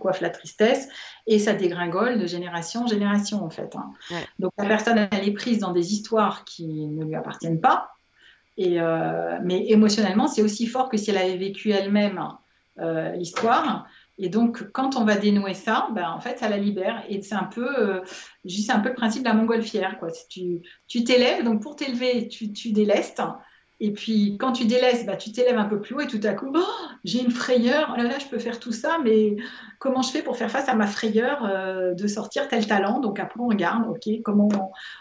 coiffe la, tristesse et ça dégringole de génération en génération, en fait. Hein. Donc, la personne, elle est prise dans des histoires qui ne lui appartiennent pas et, euh, mais émotionnellement, c'est aussi fort que si elle avait vécu elle-même euh, l'histoire. Et donc, quand on va dénouer ça, ben, en fait, ça la libère. Et c'est un peu, euh, juste un peu le principe de la montgolfière. Quoi. Tu t'élèves, donc pour t'élever, tu, tu délestes. Et puis, quand tu délaisses, bah, tu t'élèves un peu plus haut et tout à coup, oh, j'ai une frayeur. Oh là là, je peux faire tout ça, mais comment je fais pour faire face à ma frayeur euh, de sortir tel talent? Donc après, on regarde, ok, comment,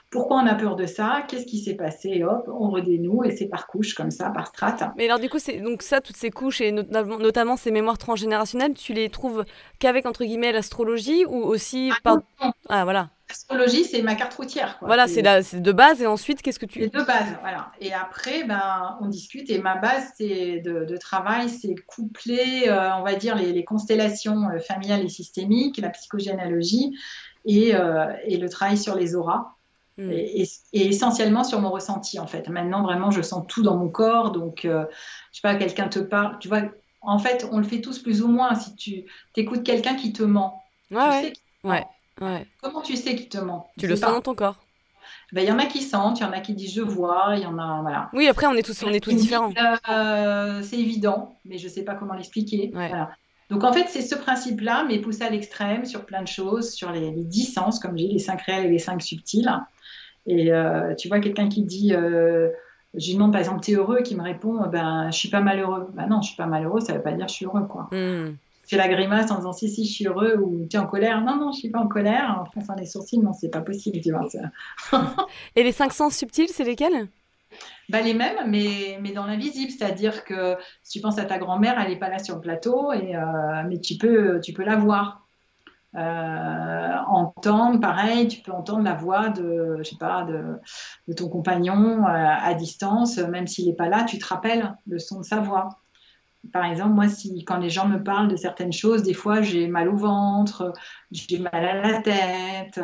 pourquoi on a peur de ça? Qu'est-ce qui s'est passé? Hop, on redénoue et c'est par couche comme ça, par strate. Mais alors du coup, c'est donc ça, toutes ces couches et notamment ces mémoires transgénérationnelles, tu les trouves qu'avec entre guillemets l'astrologie ou aussi ah, par ah voilà. L'astrologie, c'est ma carte routière. Voilà, c'est de base. Et ensuite, qu'est-ce que tu. C'est de base, voilà. Et après, ben, on discute. Et ma base c'est de, travail, c'est coupler, euh, on va dire, les, constellations euh, familiales et systémiques, la psychogénéalogie et, euh, et, le travail sur les auras. Hmm. Et, essentiellement sur mon ressenti, en fait. Maintenant, vraiment, je sens tout dans mon corps. Donc, je sais pas, quelqu'un te parle. Tu vois, en fait, on le fait tous plus ou moins. Si tu écoutes quelqu'un qui te ment, ouais, ouais. Comment tu sais qu'il te ment? Tu le sens dans ton corps. Ben, il y en a qui sentent, il y en a qui disent je vois, il y en a voilà. Oui, après on est tous on est tous différents. Euh, c'est évident, mais je ne sais pas comment l'expliquer. Donc en fait, c'est ce principe-là, mais poussé à l'extrême sur plein de choses, sur les, dix sens, comme j'ai les cinq réels et les cinq subtils. Et euh, tu vois quelqu'un qui dit, euh, je lui demande par exemple, t'es heureux, qui me répond, ben je suis pas malheureux. Ben non, je suis pas malheureux, ça veut pas dire je suis heureux quoi. Hmm fais la grimace en disant si, si, je suis heureux ou tu es en colère. Non, non, je suis pas en colère. En fronçant les sourcils, non, c'est pas possible, tu vois. *laughs* Et les cinq sens subtils, c'est lesquels? Bah, les mêmes, mais, mais dans l'invisible. C'est-à-dire que si tu penses à ta grand-mère, elle n'est pas là sur le plateau, et, euh, mais tu peux, tu peux la voir. Euh, entendre, pareil, tu peux entendre la voix de, je sais pas, de, de ton compagnon euh, à distance, même s'il n'est pas là, tu te rappelles le son de sa voix par exemple, moi, si, quand les gens me parlent de certaines choses, des fois, j'ai mal au ventre, j'ai mal à la tête.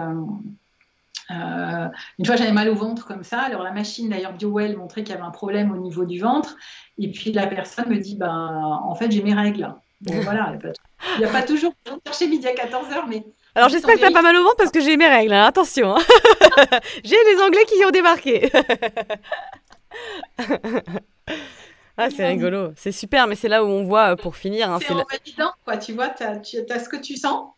Euh, une fois, j'avais mal au ventre comme ça. Alors, la machine, d'ailleurs, BioWell montrait qu'il y avait un problème au niveau du ventre. Et puis, la personne me dit, ben, en fait, j'ai mes règles. Bon, *laughs* voilà, il n'y a, pas toujours chercher midi à 14h, mais. Alors, j'espère que tu n'as pas mal au ventre parce que j'ai mes règles. Hein. Attention. Hein. *laughs* j'ai les Anglais qui y ont débarqué. *laughs* C'est rigolo. C'est super, mais c'est là où on voit, euh, pour finir. Hein, c'est en validant, quoi. Tu vois, tu as, ce que tu sens.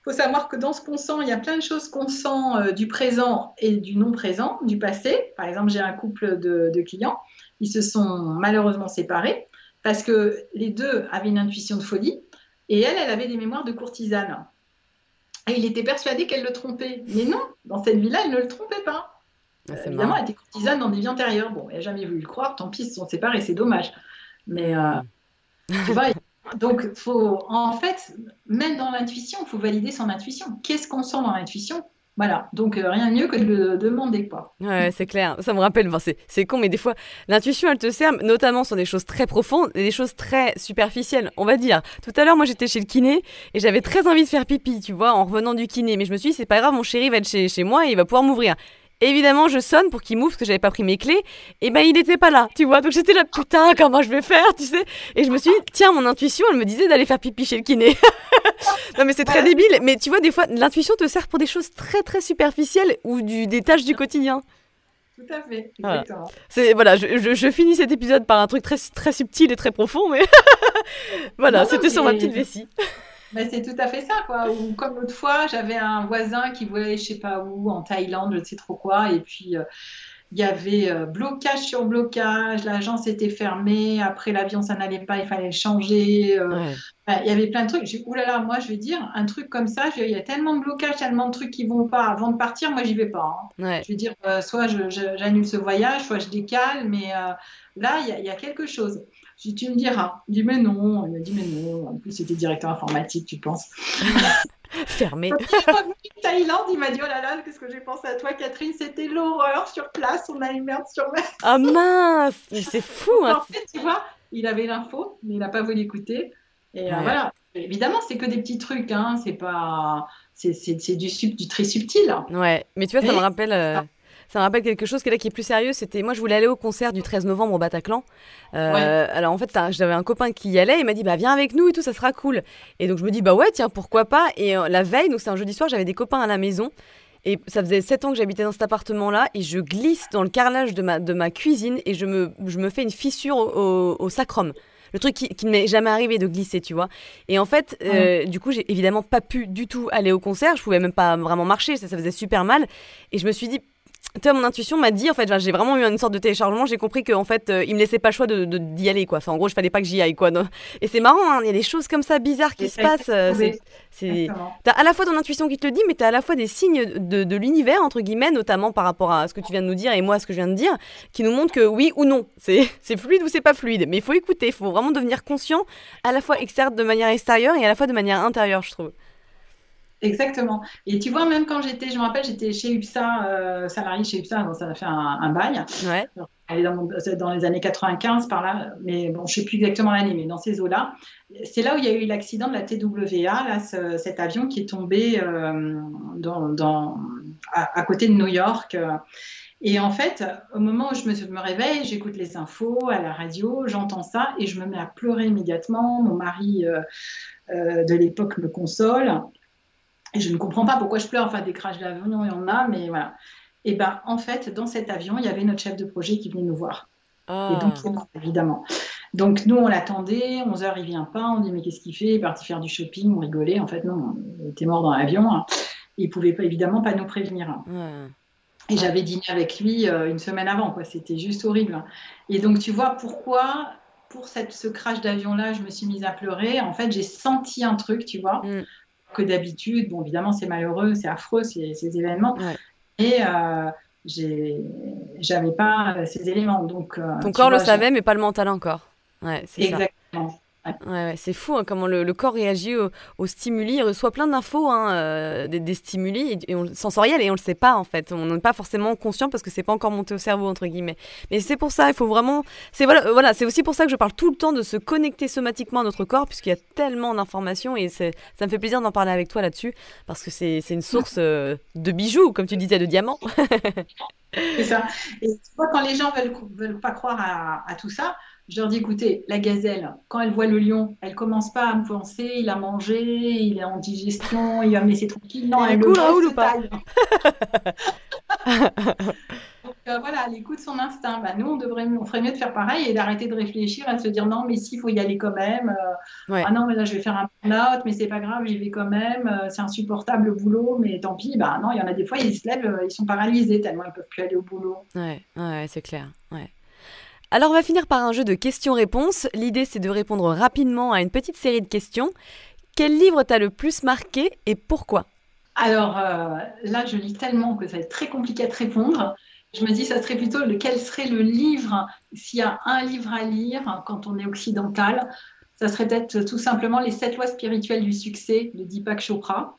Il faut savoir que dans ce qu'on sent, il y a plein de choses qu'on sent euh, du présent et du non présent, du passé. Par exemple, j'ai un couple de, clients. Ils se sont malheureusement séparés parce que les deux avaient une intuition de folie et elle, elle avait des mémoires de courtisane. Et il était persuadé qu'elle le trompait. Mais non, dans cette vie-là, elle ne le trompait pas. Ah, évidemment, elle était courtisane dans des vies antérieures. Bon, elle n'a jamais voulu le croire, tant pis, ils se sont séparés, c'est dommage. Mais euh, *laughs* tu vois, donc faut, en fait, même dans l'intuition, il faut valider son intuition. Qu'est-ce qu'on sent dans l'intuition? Voilà, donc euh, rien de mieux que de le demander quoi. Ouais, c'est clair. Ça me rappelle, c'est con, mais des fois, l'intuition, elle te sert notamment sur des choses très profondes et des choses très superficielles, on va dire. Tout à l'heure, moi, j'étais chez le kiné et j'avais très envie de faire pipi, tu vois, en revenant du kiné. Mais je me suis dit, c'est pas grave, mon chéri va être chez, chez moi et il va pouvoir m'ouvrir. Évidemment, je sonne pour qu'il m'ouvre parce que j'avais pas pris mes clés. Et ben, il n'était pas là, tu vois. Donc j'étais là, putain, comment je vais faire, tu sais. Et je me suis dit, tiens, mon intuition, elle me disait d'aller faire pipi chez le kiné. *laughs* non, mais c'est très débile. Mais tu vois, des fois, l'intuition te sert pour des choses très, très superficielles ou du, des tâches du quotidien. Tout à fait, exactement. Voilà, voilà je, je, finis cet épisode par un truc très, très subtil et très profond, mais *laughs* voilà, c'était sur ma petite vessie c'est tout à fait ça, quoi. Ou comme l'autre fois, j'avais un voisin qui voulait, je sais pas où, en Thaïlande, je ne sais trop quoi, et puis euh, il y avait euh, blocage sur blocage, l'agence était fermée, après l'avion ça n'allait pas, il fallait le changer. Euh, il y avait plein de trucs. J'ai là moi je vais dire, un truc comme ça, il y a tellement de blocages, tellement de trucs qui vont pas avant de partir, moi j'y vais pas. Hein. Je vais dire, soit j'annule ce voyage, soit je décale, mais là il y, y, a quelque chose. Dis, tu me diras. Il dit, mais non. Il m'a dit, mais non. En plus, c'était directeur informatique, tu penses. *laughs* Fermé. Thaïlande, il m'a dit Oh là là, qu'est-ce que j'ai pensé à toi, Catherine? C'était l'horreur sur place, on a une merde sur mer. Ah mince C'est fou hein. En fait, tu vois, il avait l'info, mais il n'a pas voulu écouter. Et euh, voilà, évidemment, c'est que des petits trucs, hein. c'est pas. C'est du, du très subtil. Ouais, mais tu vois, ça me rappelle. Euh, ça me rappelle quelque chose qui est, là, qui est plus sérieux. C'était moi, je voulais aller au concert du 13 novembre au Bataclan. Euh, alors en fait, j'avais un copain qui y allait. Il m'a dit bah viens avec nous et tout, ça sera cool. Et donc je me dis bah ouais tiens pourquoi pas. Et euh, la veille, donc c'est un jeudi soir, j'avais des copains à la maison. Et ça faisait 7 ans que j'habitais dans cet appartement-là et je glisse dans le carrelage de ma, de ma cuisine et je me, je me fais une fissure au, sacrum le truc qui, qui ne m'est jamais arrivé de glisser, tu vois. Et en fait, euh, du coup, j'ai évidemment pas pu du tout aller au concert. Je pouvais même pas vraiment marcher, ça, ça faisait super mal. Et je me suis dit, tu vois, mon intuition m'a dit, en fait, j'ai vraiment eu une sorte de téléchargement, j'ai compris qu'en fait, euh, il me laissait pas le choix d'y de, d'y aller, quoi. Enfin, en gros, il fallait pas que j'y aille, quoi. Et c'est marrant, hein, il y a des choses comme ça bizarres qui se passent. Euh, t'as à la fois ton intuition qui te le dit, mais t'as à la fois des signes de, de l'univers, entre guillemets, notamment par rapport à ce que tu viens de nous dire et moi, ce que je viens de dire, qui nous montrent que oui ou non, c'est, *laughs* c'est fluide ou c'est pas fluide. Mais il faut écouter, il faut vraiment devenir conscient, à la fois externe de manière extérieure et à la fois de manière intérieure, je trouve. Exactement. Et tu vois, même quand j'étais, je me rappelle, j'étais chez UPSA, euh, salarié chez UPSA, donc ça a fait un, un bail. Ouais. Dans, dans, les années 95, par là, mais bon, je ne sais plus exactement l'année, mais dans ces eaux-là. C'est là où il y a eu l'accident de la TWA, là, cet avion qui est tombé euh, dans, dans, à, côté de New York. Et en fait, au moment où je me, me réveille, j'écoute les infos à la radio, j'entends ça et je me mets à pleurer immédiatement. Mon mari euh, euh de l'époque me console. Et je ne comprends pas pourquoi je pleure. Enfin, des crashs d'avion, il y en a, mais voilà. Et ben, en fait, dans cet avion, il y avait notre chef de projet qui venait nous voir. Et donc, ah. évidemment. Donc, nous, on l'attendait. 11 h il vient pas. On dit, mais qu'est-ce qu'il fait? Il est parti faire du shopping. On rigolait. En fait, non, il était mort dans l'avion. Hein. Il pouvait pas, évidemment pas nous prévenir. Et j'avais dîné avec lui euh, une semaine avant. Quoi. C'était juste horrible. Et donc, tu vois pourquoi, pour cette, ce crash d'avion-là, je me suis mise à pleurer? En fait, j'ai senti un truc, tu vois. Mm que d'habitude. Bon, évidemment, c'est malheureux, c'est affreux ces, ces événements. Et euh, j'avais pas ces éléments. Donc, euh, Ton corps le savait, mais pas le mental encore. Ouais, Exactement. Ouais, c'est fou hein, comment le, corps réagit aux, stimuli. Il reçoit plein d'infos, hein, euh, des, stimuli et, on, sensoriels, et on le sait pas en fait. On n'est pas forcément conscient parce que c'est pas encore monté au cerveau entre guillemets. Mais c'est pour ça, il faut vraiment. C'est voilà, euh, voilà, c'est aussi pour ça que je parle tout le temps de se connecter somatiquement à notre corps, puisqu'il y a tellement d'informations et ça me fait plaisir d'en parler avec toi là-dessus parce que c'est une source *laughs* euh, de bijoux, comme tu disais, de diamants. *laughs* c'est ça. Et tu vois, quand les gens veulent, veulent pas croire à, à tout ça je leur dis, écoutez, la gazelle, quand elle voit le lion, elle commence pas à me penser, il a mangé, il est en digestion, il va me laisser tranquille. Non, elle, coule Raoul ou pas *laughs* Donc euh, voilà, elle écoute son instinct. Bah, nous, on, devrait, on ferait mieux de faire pareil et d'arrêter de réfléchir et de se dire non, mais si, il faut y aller quand même. Euh, ah non, mais là, je vais faire un note, mais c'est pas grave, j'y vais quand même. Euh, c'est insupportable le boulot, mais tant pis. Bah non, il y en a des fois, ils se lèvent, ils sont paralysés tellement ils peuvent plus aller au boulot. Ouais, ouais c'est clair. Ouais. Alors on va finir par un jeu de questions-réponses. L'idée c'est de répondre rapidement à une petite série de questions. Quel livre t'a le plus marqué et pourquoi? Alors euh, là je lis tellement que ça va être très compliqué te répondre. Je me dis ça serait plutôt lequel serait le livre, s'il y a un livre à lire quand on est occidental, ça serait peut-être tout simplement Les sept lois spirituelles du succès de Deepak Chopra,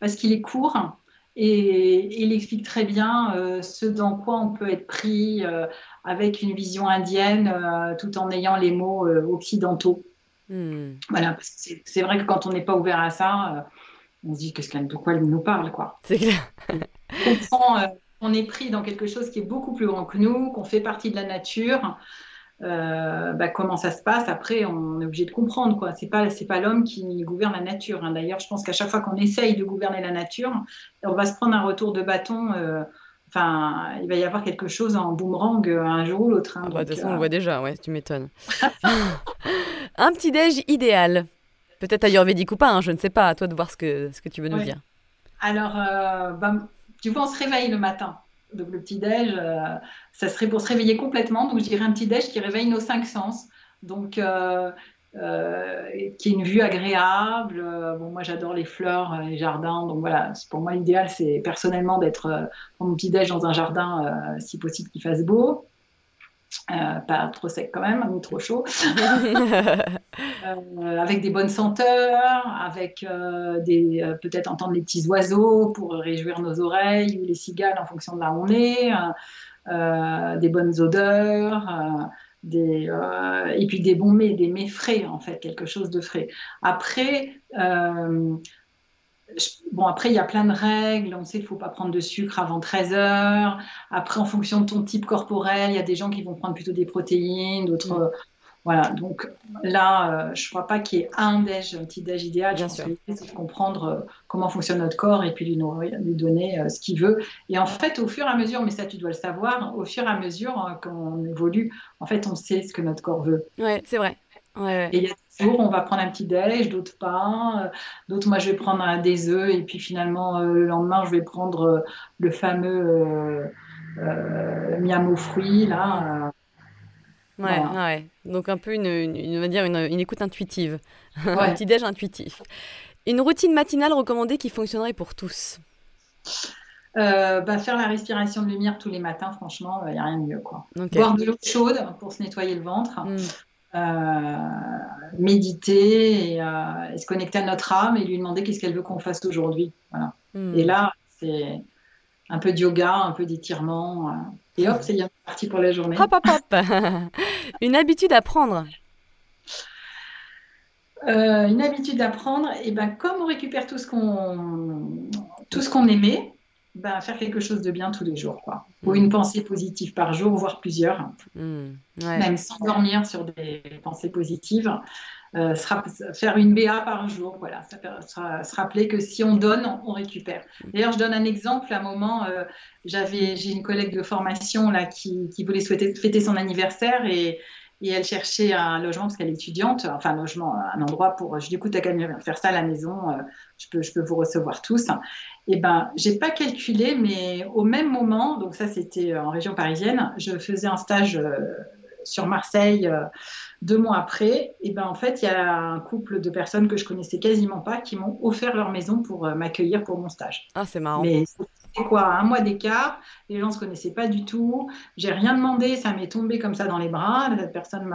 parce qu'il est court, et, il explique très bien euh, ce dans quoi on peut être pris euh, avec une vision indienne euh, tout en ayant les mots occidentaux. Hmm. Voilà, parce que c'est vrai que quand on n'est pas ouvert à ça, on se dit qu'est-ce de quoi il nous parle, quoi. *laughs* C'est clair. on est pris dans quelque chose qui est beaucoup plus grand que nous, qu'on fait partie de la nature. Euh, bah, comment ça se passe. Après, on est obligé de comprendre. quoi. C'est pas c'est pas l'homme qui gouverne la nature. Hein. D'ailleurs, je pense qu'à chaque fois qu'on essaye de gouverner la nature, on va se prendre un retour de bâton. Euh, enfin, il va y avoir quelque chose en boomerang euh, un jour ou l'autre. Hein. Ah bah, de toute façon, on le voit déjà. Ouais, tu m'étonnes. *laughs* un petit déj idéal. Peut-être ayurvédique ou pas. Hein, je ne sais pas. À toi de voir ce que ce que tu veux nous dire. Alors, bah, tu vois, on se réveille le matin. Donc le petit-déj, euh, ça serait pour se réveiller complètement. Donc je dirais un petit-déj qui réveille nos cinq sens. Donc euh, euh, qui est une vue agréable. bon, moi j'adore les fleurs, les jardins. Donc voilà, pour moi l'idéal c'est personnellement d'être mon petit-déj dans un jardin, si possible qu'il fasse beau. Euh, pas trop sec quand même, ni trop chaud, *laughs* euh, avec des bonnes senteurs, avec euh, des peut-être entendre les petits oiseaux pour réjouir nos oreilles ou les cigales en fonction de là où on est, des bonnes odeurs. Des, et puis des bons mets, des mets frais en fait, quelque chose de frais. Après, Bon, après, il y a plein de règles. On sait qu'il faut pas prendre de sucre avant 13 heures. Après, en fonction de ton type corporel, il y a des gens qui vont prendre plutôt des protéines, d'autres. Voilà. Donc là, euh, je ne crois pas qu'il y ait un déj, un petit déj idéal. Bien sûr. C'est de comprendre euh, comment fonctionne notre corps et puis lui, lui donner euh, ce qu'il veut. Et en fait, au fur et à mesure, mais ça, tu dois le savoir, au fur et à mesure hein, qu'on évolue, en fait, on sait ce que notre corps veut. Oui, c'est vrai. Ouais. Et il y a des jours, on va prendre un petit déj, d'autres pas. D'autres, moi, je vais prendre des œufs. Et puis finalement, le lendemain, je vais prendre le fameux miam aux fruits, là. Ouais, ouais. Donc un peu une, une on va dire une, une écoute intuitive, *laughs* un petit déj intuitif. Une routine matinale recommandée qui fonctionnerait pour tous? bah, faire la respiration de lumière tous les matins, franchement, il n'y a rien de mieux. Quoi. Boire de l'eau chaude pour se nettoyer le ventre. Hmm. Euh, méditer euh, et, se connecter à notre âme et lui demander qu'est-ce qu'elle veut qu'on fasse aujourd'hui. Voilà. Hmm. Et là, c'est un peu de yoga, un peu d'étirement. Euh, et hop, c'est parti pour la journée. Hop, hop, hop. *laughs* Une habitude à prendre. une habitude à prendre, et ben comme on récupère tout ce qu'on tout ce qu'on aimait, ben, faire quelque chose de bien tous les jours, quoi. Ou mm. une pensée positive par jour, voire plusieurs. Mm. Même s'endormir sur des pensées positives. Euh, faire une BA par jour, voilà, ça, se rappeler que si on donne, on, récupère. D'ailleurs, je donne un exemple. À un moment, euh, j'avais, j'ai une collègue de formation là qui, voulait souhaiter, fêter son anniversaire et elle cherchait un logement parce qu'elle est étudiante, enfin un logement, un endroit pour. Je dis écoute, t'as qu'à faire ça à la maison, euh, je peux, je peux vous recevoir tous. Et ben, j'ai pas calculé, mais au même moment, donc ça c'était en région parisienne, je faisais un stage sur Marseille euh, deux mois après. Et ben en fait, il y a un couple de personnes que je connaissais quasiment pas qui m'ont offert leur maison pour m'accueillir pour mon stage. Ah, c'est marrant. Mais quoi, un mois d'écart, les gens ne se connaissaient pas du tout, j'ai rien demandé, ça m'est tombé comme ça dans les bras, cette personne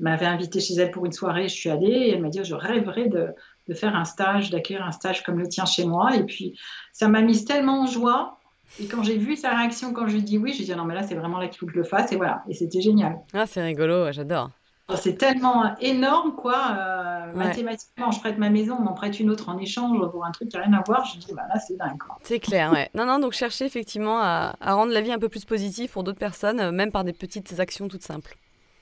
m'avait invité chez elle pour une soirée, je suis allée, et elle m'a dit, je rêverais de, faire un stage, d'accueillir un stage comme le tien chez moi, et puis ça m'a mise tellement en joie, et quand j'ai vu sa réaction quand je lui ai dit oui, j'ai dit non mais là c'est vraiment là qu'il faut que je le fasse, et voilà, et c'était génial. Ah c'est rigolo, j'adore. C'est tellement énorme, quoi. Euh, mathématiquement, je prête ma maison, on m'en prête une autre en échange pour un truc qui n'a rien à voir. Je dis, bah là, c'est dingue. C'est clair, ouais. Non, non, donc chercher effectivement à, rendre la vie un peu plus positive pour d'autres personnes, euh, même par des petites actions toutes simples.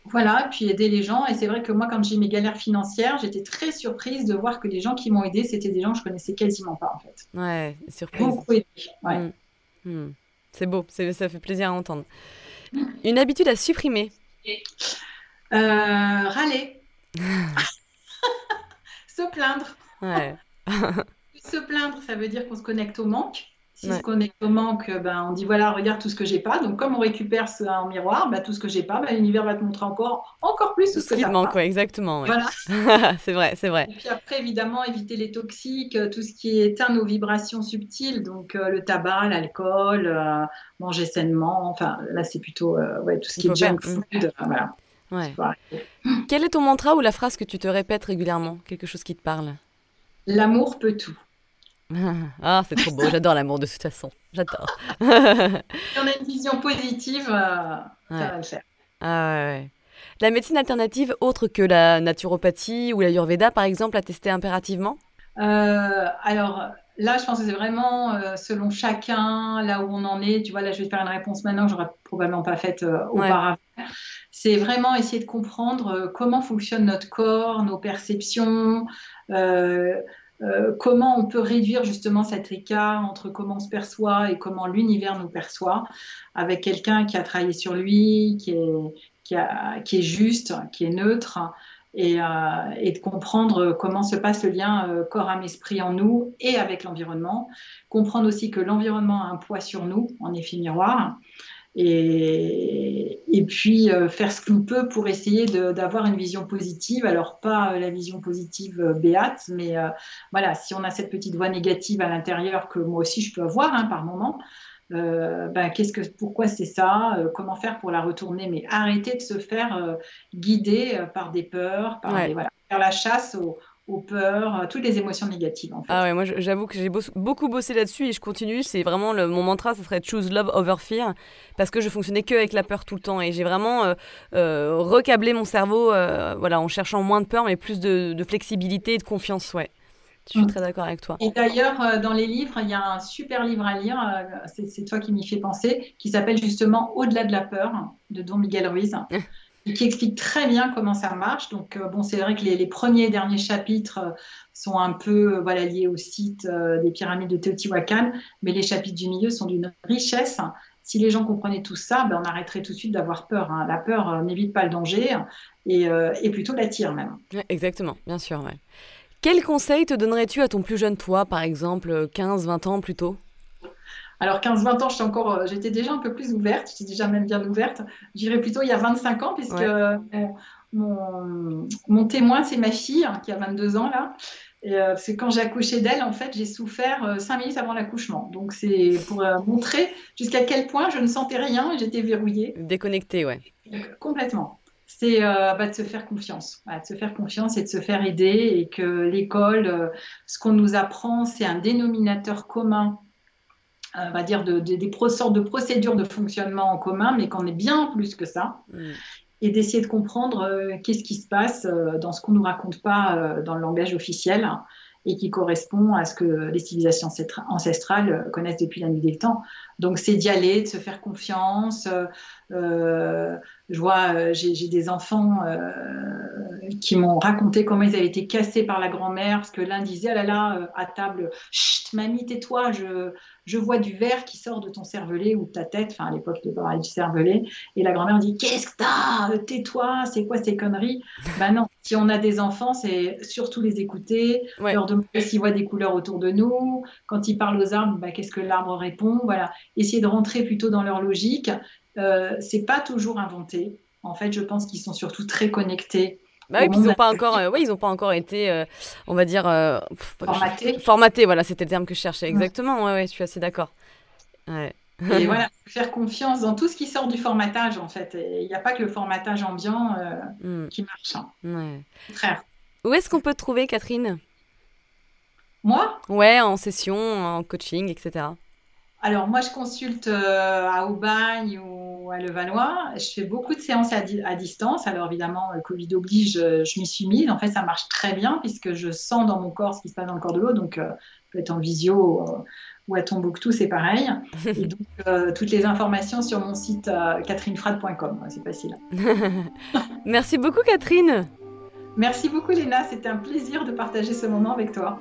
Voilà, puis aider les gens. Et c'est vrai que moi, quand j'ai mes galères financières, j'étais très surprise de voir que les gens qui m'ont aidé, c'était des gens que je connaissais quasiment pas, en fait. Ouais, surprise. Beaucoup aidé. Ouais. Mmh. Mmh. C'est beau, ça fait plaisir à entendre. Une habitude à supprimer? Euh, râler. *laughs* se plaindre. *laughs* se plaindre, ça veut dire qu'on se connecte au manque. Si on se connecte au manque, ben, on dit voilà, regarde tout ce que j'ai pas. Donc, comme on récupère ça en miroir, ben, tout ce que j'ai pas, ben, l'univers va te montrer encore, encore plus tout ce que tu manque. exactement. Voilà. *laughs* c'est vrai, c'est vrai. Et puis après, évidemment, éviter les toxiques, tout ce qui éteint nos vibrations subtiles, donc euh, le tabac, l'alcool, euh, manger sainement. Enfin, là, c'est plutôt ouais, tout ce qui est junk food. voilà. Quel est ton mantra ou la phrase que tu te répètes régulièrement? Quelque chose qui te parle L'amour peut tout. Ah, c'est trop beau, j'adore l'amour de toute façon. J'adore. si on a une vision positive, euh, ça va le faire. Ah ouais, La médecine alternative, autre que la naturopathie ou la Yurveda, par exemple, à tester impérativement? Euh, Alors, Là, je pense que c'est vraiment euh, selon chacun, là où on en est. Tu vois, là, je vais te faire une réponse maintenant que j'aurais probablement pas faite auparavant. C'est vraiment essayer de comprendre comment fonctionne notre corps, nos perceptions, comment on peut réduire justement cet écart entre comment on se perçoit et comment l'univers nous perçoit, avec quelqu'un qui a travaillé sur lui, qui est, qui, est juste, qui est neutre. Euh, et, de comprendre comment se passe le lien euh, corps-âme-esprit en nous et avec l'environnement. Comprendre aussi que l'environnement a un poids sur nous en effet miroir. Et, et puis euh, faire ce qu'on peut pour essayer d'avoir une vision positive. Alors pas la vision positive béate, mais voilà, si on a cette petite voix négative à l'intérieur que moi aussi je peux avoir hein, par moment, ben, qu'est-ce que, pourquoi c'est ça, comment faire pour la retourner, mais arrêter de se faire guider par des peurs, par voilà, faire la chasse aux, aux peurs, euh, toutes les émotions négatives. En fait. Ah ouais, moi j'avoue que j'ai beaucoup bossé là-dessus et je continue. C'est vraiment le, mon mantra, ça serait choose love over fear parce que je fonctionnais que avec la peur tout le temps et j'ai vraiment euh, euh, recablé mon cerveau, voilà, en cherchant moins de peur mais plus de, flexibilité et de confiance, ouais. Je suis mm. très d'accord avec toi. Et d'ailleurs, dans les livres, il y a un super livre à lire, c'est toi qui m'y fais penser, qui s'appelle justement Au-delà de la peur, de Don Miguel Ruiz. *laughs* qui explique très bien comment ça marche. Donc, euh, bon, c'est vrai que les, premiers et derniers chapitres euh, sont un peu euh, liés au site des pyramides de Teotihuacan, mais les chapitres du milieu sont d'une richesse. Si les gens comprenaient tout ça, ben, on arrêterait tout de suite d'avoir peur. Hein. La peur n'évite pas le danger et, et plutôt l'attire même. exactement, bien sûr. Ouais. Quel conseil te donnerais-tu à ton plus jeune toi, par exemple 15-20 ans plus tôt? Alors 15-20 ans, j'étais encore, euh, j'étais déjà un peu plus ouverte, j'étais déjà même bien ouverte. J'irais plutôt il y a 25 ans, puisque euh, mon, témoin, c'est ma fille, hein, qui a 22 ans là. Et, euh, c'est quand j'ai accouché d'elle, en fait, j'ai souffert 5 minutes avant l'accouchement. Donc c'est pour montrer jusqu'à quel point je ne sentais rien et j'étais verrouillée. Déconnectée, ouais. Complètement c'est bah, de se faire confiance, de se faire confiance et de se faire aider et que l'école, ce qu'on nous apprend, c'est un dénominateur commun on va dire, de, des sortes de procédures de fonctionnement en commun, mais qu'on est bien plus que ça. Mm. Et d'essayer de comprendre euh, qu'est-ce qui se passe euh, dans ce qu'on ne nous raconte pas euh, dans le langage officiel et qui correspond à ce que les civilisations ancestrales connaissent depuis la nuit des temps. Donc c'est d'y aller, de se faire confiance. Je vois, j'ai des enfants qui m'ont raconté comment ils avaient été cassés par la grand-mère, parce que l'un disait, ah là là, à table, chut, mamie, tais-toi, je, je vois du verre qui sort de ton cervelet ou de ta tête, enfin à l'époque de parler du cervelet, et la grand-mère dit Qu'est-ce que t'as Tais-toi, c'est quoi ces conneries? Ben non, si on a des enfants, c'est surtout les écouter, leur demander s'ils voient des couleurs autour de nous, quand ils parlent aux arbres, ben, qu'est-ce que l'arbre répond? Voilà, essayer de rentrer plutôt dans leur logique. Euh, c'est pas toujours inventé. En fait, je pense qu'ils sont surtout très connectés bah oui, ils n'ont pas encore, euh, ils ont pas encore été, euh, on va dire, euh, formatés. Formatés, voilà, c'était le terme que je cherchais. Exactement, ouais, ouais, je suis assez d'accord. Ouais. Et *laughs* voilà, faire confiance dans tout ce qui sort du formatage, en fait. Il n'y a pas que le formatage ambiant mm. qui marche. Hein. Ouais. Où est-ce qu'on peut te trouver, Catherine? Moi? Ouais, en session, en coaching, etc. Alors, moi, je consulte à Aubagne ou à Levallois. Je fais beaucoup de séances à, distance. Alors évidemment, le Covid oblige, je, m'y suis mise. En fait, ça marche très bien puisque je sens dans mon corps ce qui se passe dans le corps de l'autre. Donc, euh, peut être en visio euh, ou à Tombouctou, c'est pareil. *laughs* Et donc, euh, toutes les informations sur mon site catherinefrade.com. C'est facile. *laughs* Merci beaucoup, Catherine. Merci beaucoup, Léna. C'était un plaisir de partager ce moment avec toi.